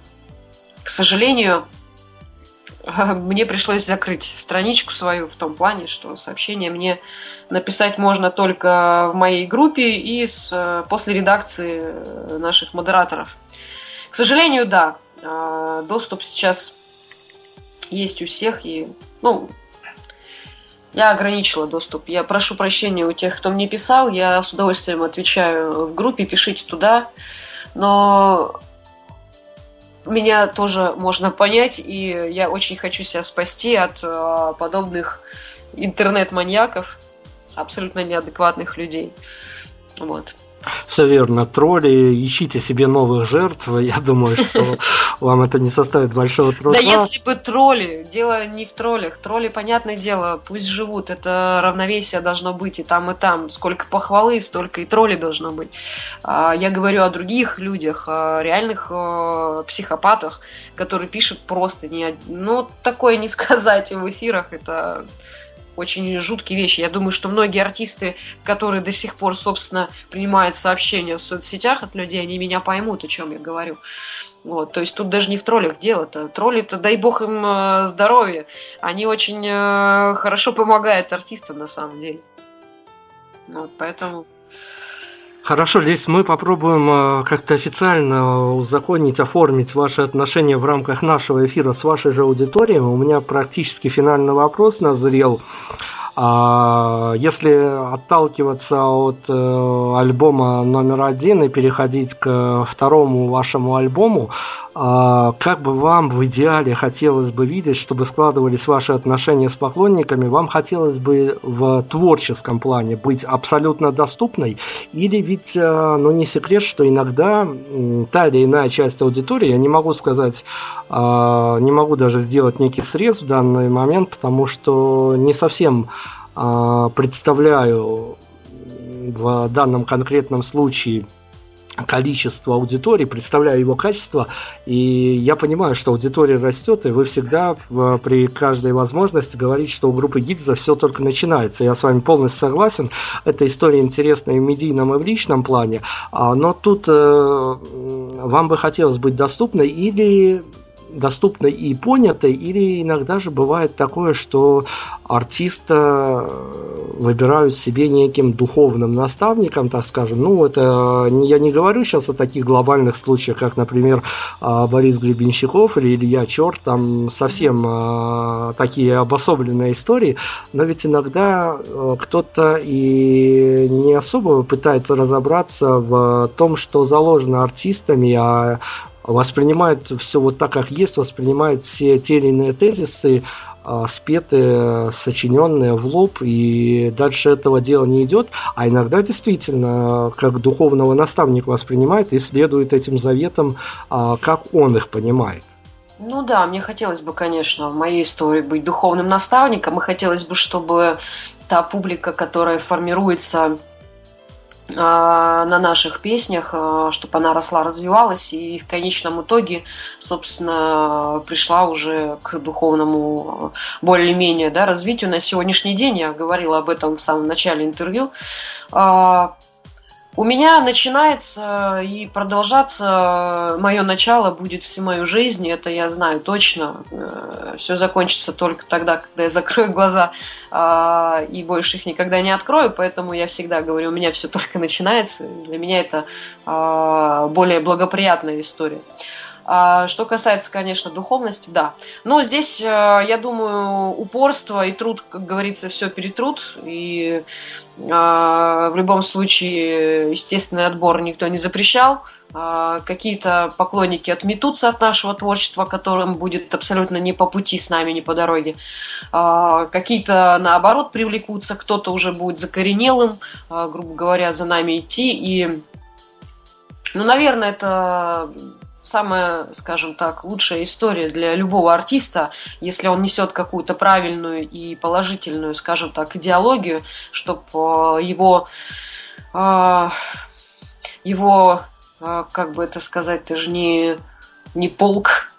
к сожалению, мне пришлось закрыть страничку свою в том плане, что сообщение мне написать можно только в моей группе и с, после редакции наших модераторов. К сожалению, да, доступ сейчас есть у всех, и, ну, я ограничила доступ. Я прошу прощения у тех, кто мне писал, я с удовольствием отвечаю в группе, пишите туда, но меня тоже можно понять, и я очень хочу себя спасти от э, подобных интернет-маньяков, абсолютно неадекватных людей. Вот. Все верно. Тролли, ищите себе новых жертв. Я думаю, что вам это не составит большого труда. Да если бы тролли, дело не в троллях. Тролли, понятное дело, пусть живут. Это равновесие должно быть и там, и там. Сколько похвалы, столько и тролли должно быть. А, я говорю о других людях, о реальных психопатах, которые пишут просто не... Ну, такое не сказать в эфирах. Это очень жуткие вещи. Я думаю, что многие артисты, которые до сих пор, собственно, принимают сообщения в соцсетях от людей, они меня поймут, о чем я говорю. Вот, то есть тут даже не в троллях дело-то. Тролли-то, дай бог им э, здоровья. Они очень э, хорошо помогают артистам на самом деле. Вот, поэтому Хорошо, Лесь, мы попробуем э, как-то официально узаконить, оформить ваши отношения в рамках нашего эфира с вашей же аудиторией. У меня практически финальный вопрос назрел. А если отталкиваться от э, альбома номер один и переходить к второму вашему альбому, а, как бы вам в идеале хотелось бы видеть, чтобы складывались ваши отношения с поклонниками? Вам хотелось бы в творческом плане быть абсолютно доступной? Или ведь, э, ну не секрет, что иногда та или иная часть аудитории, я не могу сказать, а, не могу даже сделать некий срез в данный момент, потому что не совсем представляю в данном конкретном случае количество аудитории, представляю его качество, и я понимаю, что аудитория растет, и вы всегда при каждой возможности говорите, что у группы Гигза все только начинается. Я с вами полностью согласен. Эта история интересная и в медийном, и в личном плане, а, но тут э, вам бы хотелось быть доступной или доступной и понятой, или иногда же бывает такое, что артиста выбирают себе неким духовным наставником, так скажем. Ну, это я не говорю сейчас о таких глобальных случаях, как, например, а, Борис Гребенщиков или Илья Черт, там совсем а, такие обособленные истории, но ведь иногда а, кто-то и не особо пытается разобраться в том, что заложено артистами, а воспринимает все вот так, как есть, воспринимает все те или иные тезисы, а, спетые, сочиненные в лоб, и дальше этого дела не идет, а иногда действительно, как духовного наставника воспринимает и следует этим заветам, а, как он их понимает. Ну да, мне хотелось бы, конечно, в моей истории быть духовным наставником, и хотелось бы, чтобы та публика, которая формируется на наших песнях, а, чтобы она росла, развивалась и в конечном итоге, собственно, пришла уже к духовному более-менее да, развитию на сегодняшний день. Я говорила об этом в самом начале интервью. У меня начинается и продолжаться мое начало будет всю мою жизнь, это я знаю точно. Э, Все закончится только тогда, когда я закрою глаза а, и больше их никогда не открою, поэтому я всегда говорю, у меня все только начинается. Для меня это а, более благоприятная история. А, что касается, конечно, духовности, да. Но здесь, э, я думаю, упорство и труд, как говорится, все перетрут. И а, в любом случае, естественный отбор никто не запрещал. А, какие-то поклонники отметутся от нашего творчества, которым будет абсолютно не по пути с нами, не по дороге. Какие-то, наоборот, привлекутся, кто-то уже будет закоренелым, грубо говоря, за нами идти. И, ну, наверное, это самая, скажем так, лучшая история для любого артиста, если он несет какую-то правильную и положительную, скажем так, идеологию, чтобы э, его, э, его, э, как бы это сказать, это же не, не полк,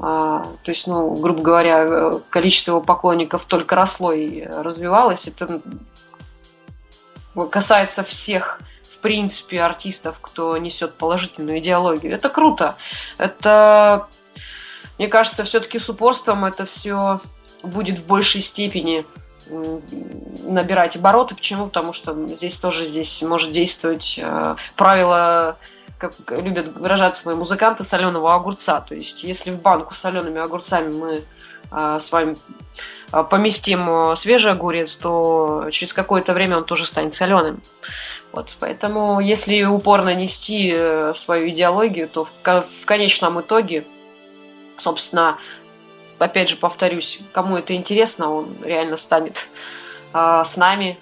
а, то есть, ну, грубо говоря, количество его поклонников только росло и развивалось. Это касается всех в принципе, артистов, кто несет положительную идеологию. Это круто. Это, мне кажется, все-таки с упорством это все будет в большей степени набирать обороты. Почему? Потому что здесь тоже здесь может действовать э, правило, как любят выражаться мои музыканты, соленого огурца. То есть, если в банку с солеными огурцами мы э, с вами э, поместим э, свежий огурец, то через какое-то время он тоже станет соленым. Вот, поэтому, если упорно нести э, свою идеологию, то в, конечном итоге, собственно, опять же повторюсь, кому это интересно, он реально станет э, с нами,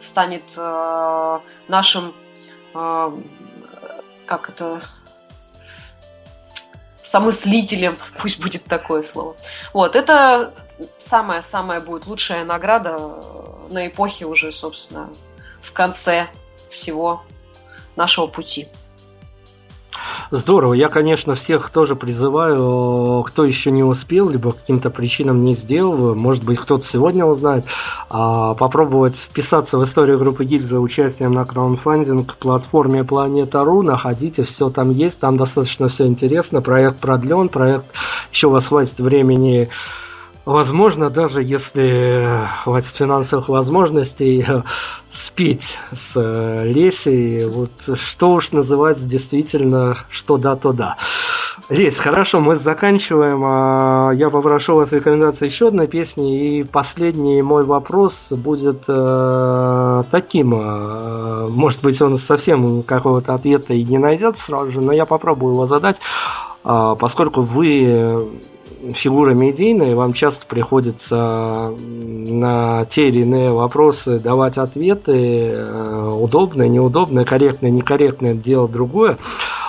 станет э, нашим, э, как это, самыслителем, пусть будет такое слово. Вот, это самая-самая будет лучшая награда на эпохе уже, собственно, в конце всего нашего пути. Здорово. Я, конечно, всех тоже призываю, кто еще не успел, либо каким-то причинам не сделал, может быть, кто-то сегодня узнает, а, попробовать вписаться в историю группы Гильза за участием на краундфандинг платформе Планета.ру. Находите, все там есть, там достаточно все интересно. Проект продлен, проект еще у вас хватит времени Возможно, даже если хватит финансовых возможностей спеть с э, Лесей, вот что уж называть действительно что да, то да. Лесь, хорошо, мы заканчиваем. А я попрошу вас рекомендации еще одной песни. И последний мой вопрос будет э, таким. Э, может быть, он совсем какого-то ответа и не найдет сразу же, но я попробую его задать. Э, поскольку вы фигура медийная, вам часто приходится на те или иные вопросы давать ответы, э, удобное, неудобное, корректное, некорректное, дело другое.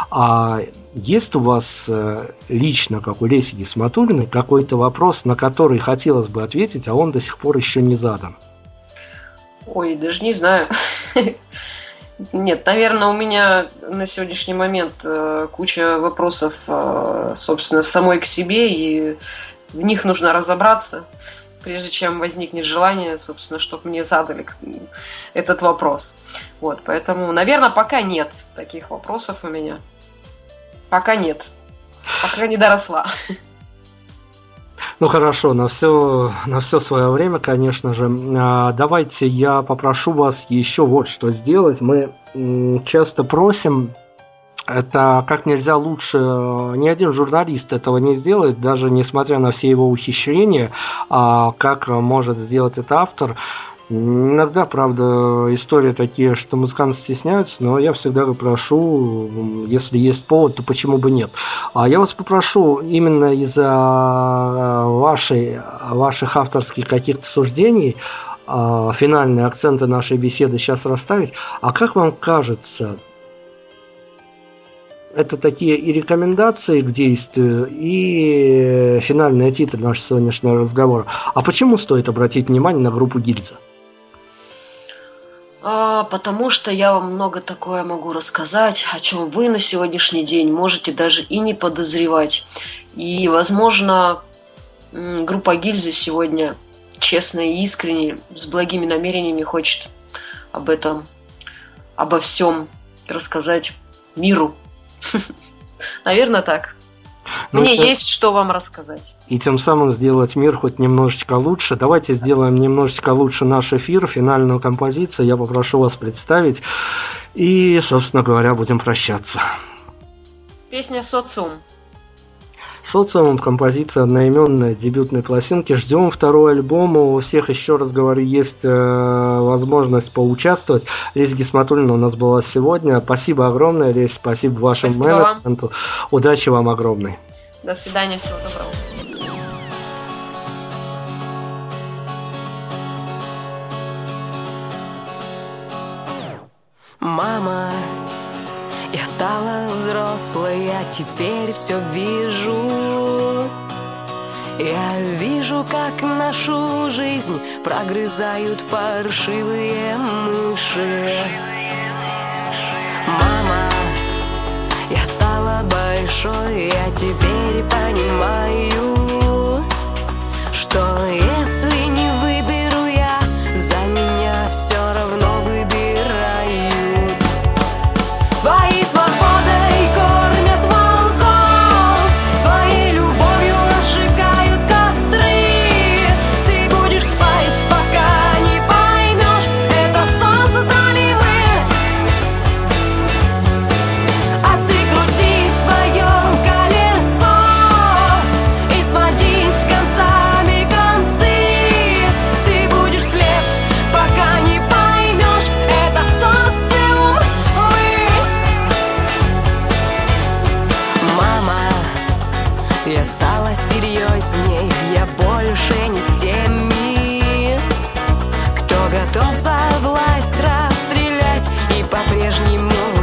А есть у вас э, лично, как у Леси Гисматулиной, какой-то вопрос, на который хотелось бы ответить, а он до сих пор еще не задан? Ой, даже не знаю. Нет, наверное, у меня на сегодняшний момент э, куча вопросов, э, собственно, самой к себе, и в них нужно разобраться, прежде чем возникнет желание, собственно, чтобы мне задали этот вопрос. Вот, поэтому, наверное, пока нет таких вопросов у меня. Пока нет. Пока не доросла. Ну хорошо, на все, на все свое время, конечно же. А, давайте я попрошу вас еще вот что сделать. Мы часто просим это как нельзя лучше, ни один журналист этого не сделает, даже несмотря на все его ухищрения, а как может сделать это автор. Иногда, правда, истории такие, что музыканты стесняются, но я всегда прошу, если есть повод, то почему бы нет. А я вас попрошу именно из-за вашей, ваших авторских каких-то суждений а, финальные акценты нашей беседы сейчас расставить. А как вам кажется, это такие и рекомендации к действию, и финальный титр нашего сегодняшнего разговора. А почему стоит обратить внимание на группу Гильза? А, потому что я вам много такое могу рассказать, о чем вы на сегодняшний день можете даже и не подозревать. И, возможно, группа Гильзы сегодня честно и искренне, с благими намерениями хочет об этом, обо всем рассказать миру. Наверное, так. Ну, Мне есть что вам рассказать. И тем самым сделать мир хоть немножечко лучше. Давайте сделаем немножечко лучше наш эфир, финальную композицию. Я попрошу вас представить. И, собственно говоря, будем прощаться. Песня «Социум». Социум, композиция одноименная, дебютной пластинки. Ждем второй альбом. У всех, еще раз говорю, есть э, возможность поучаствовать. Лесь Гисматулина у нас была сегодня. Спасибо огромное, Лесь. Спасибо вашему спасибо менеджменту. Вам. Удачи вам огромной. До свидания, всего доброго. мама. Я стала взрослой, я теперь все вижу. Я вижу, как нашу жизнь прогрызают паршивые мыши. Мама, я стала большой, я теперь понимаю, что если я стала серьезней. Я больше не с теми Кто готов за власть расстрелять И по-прежнему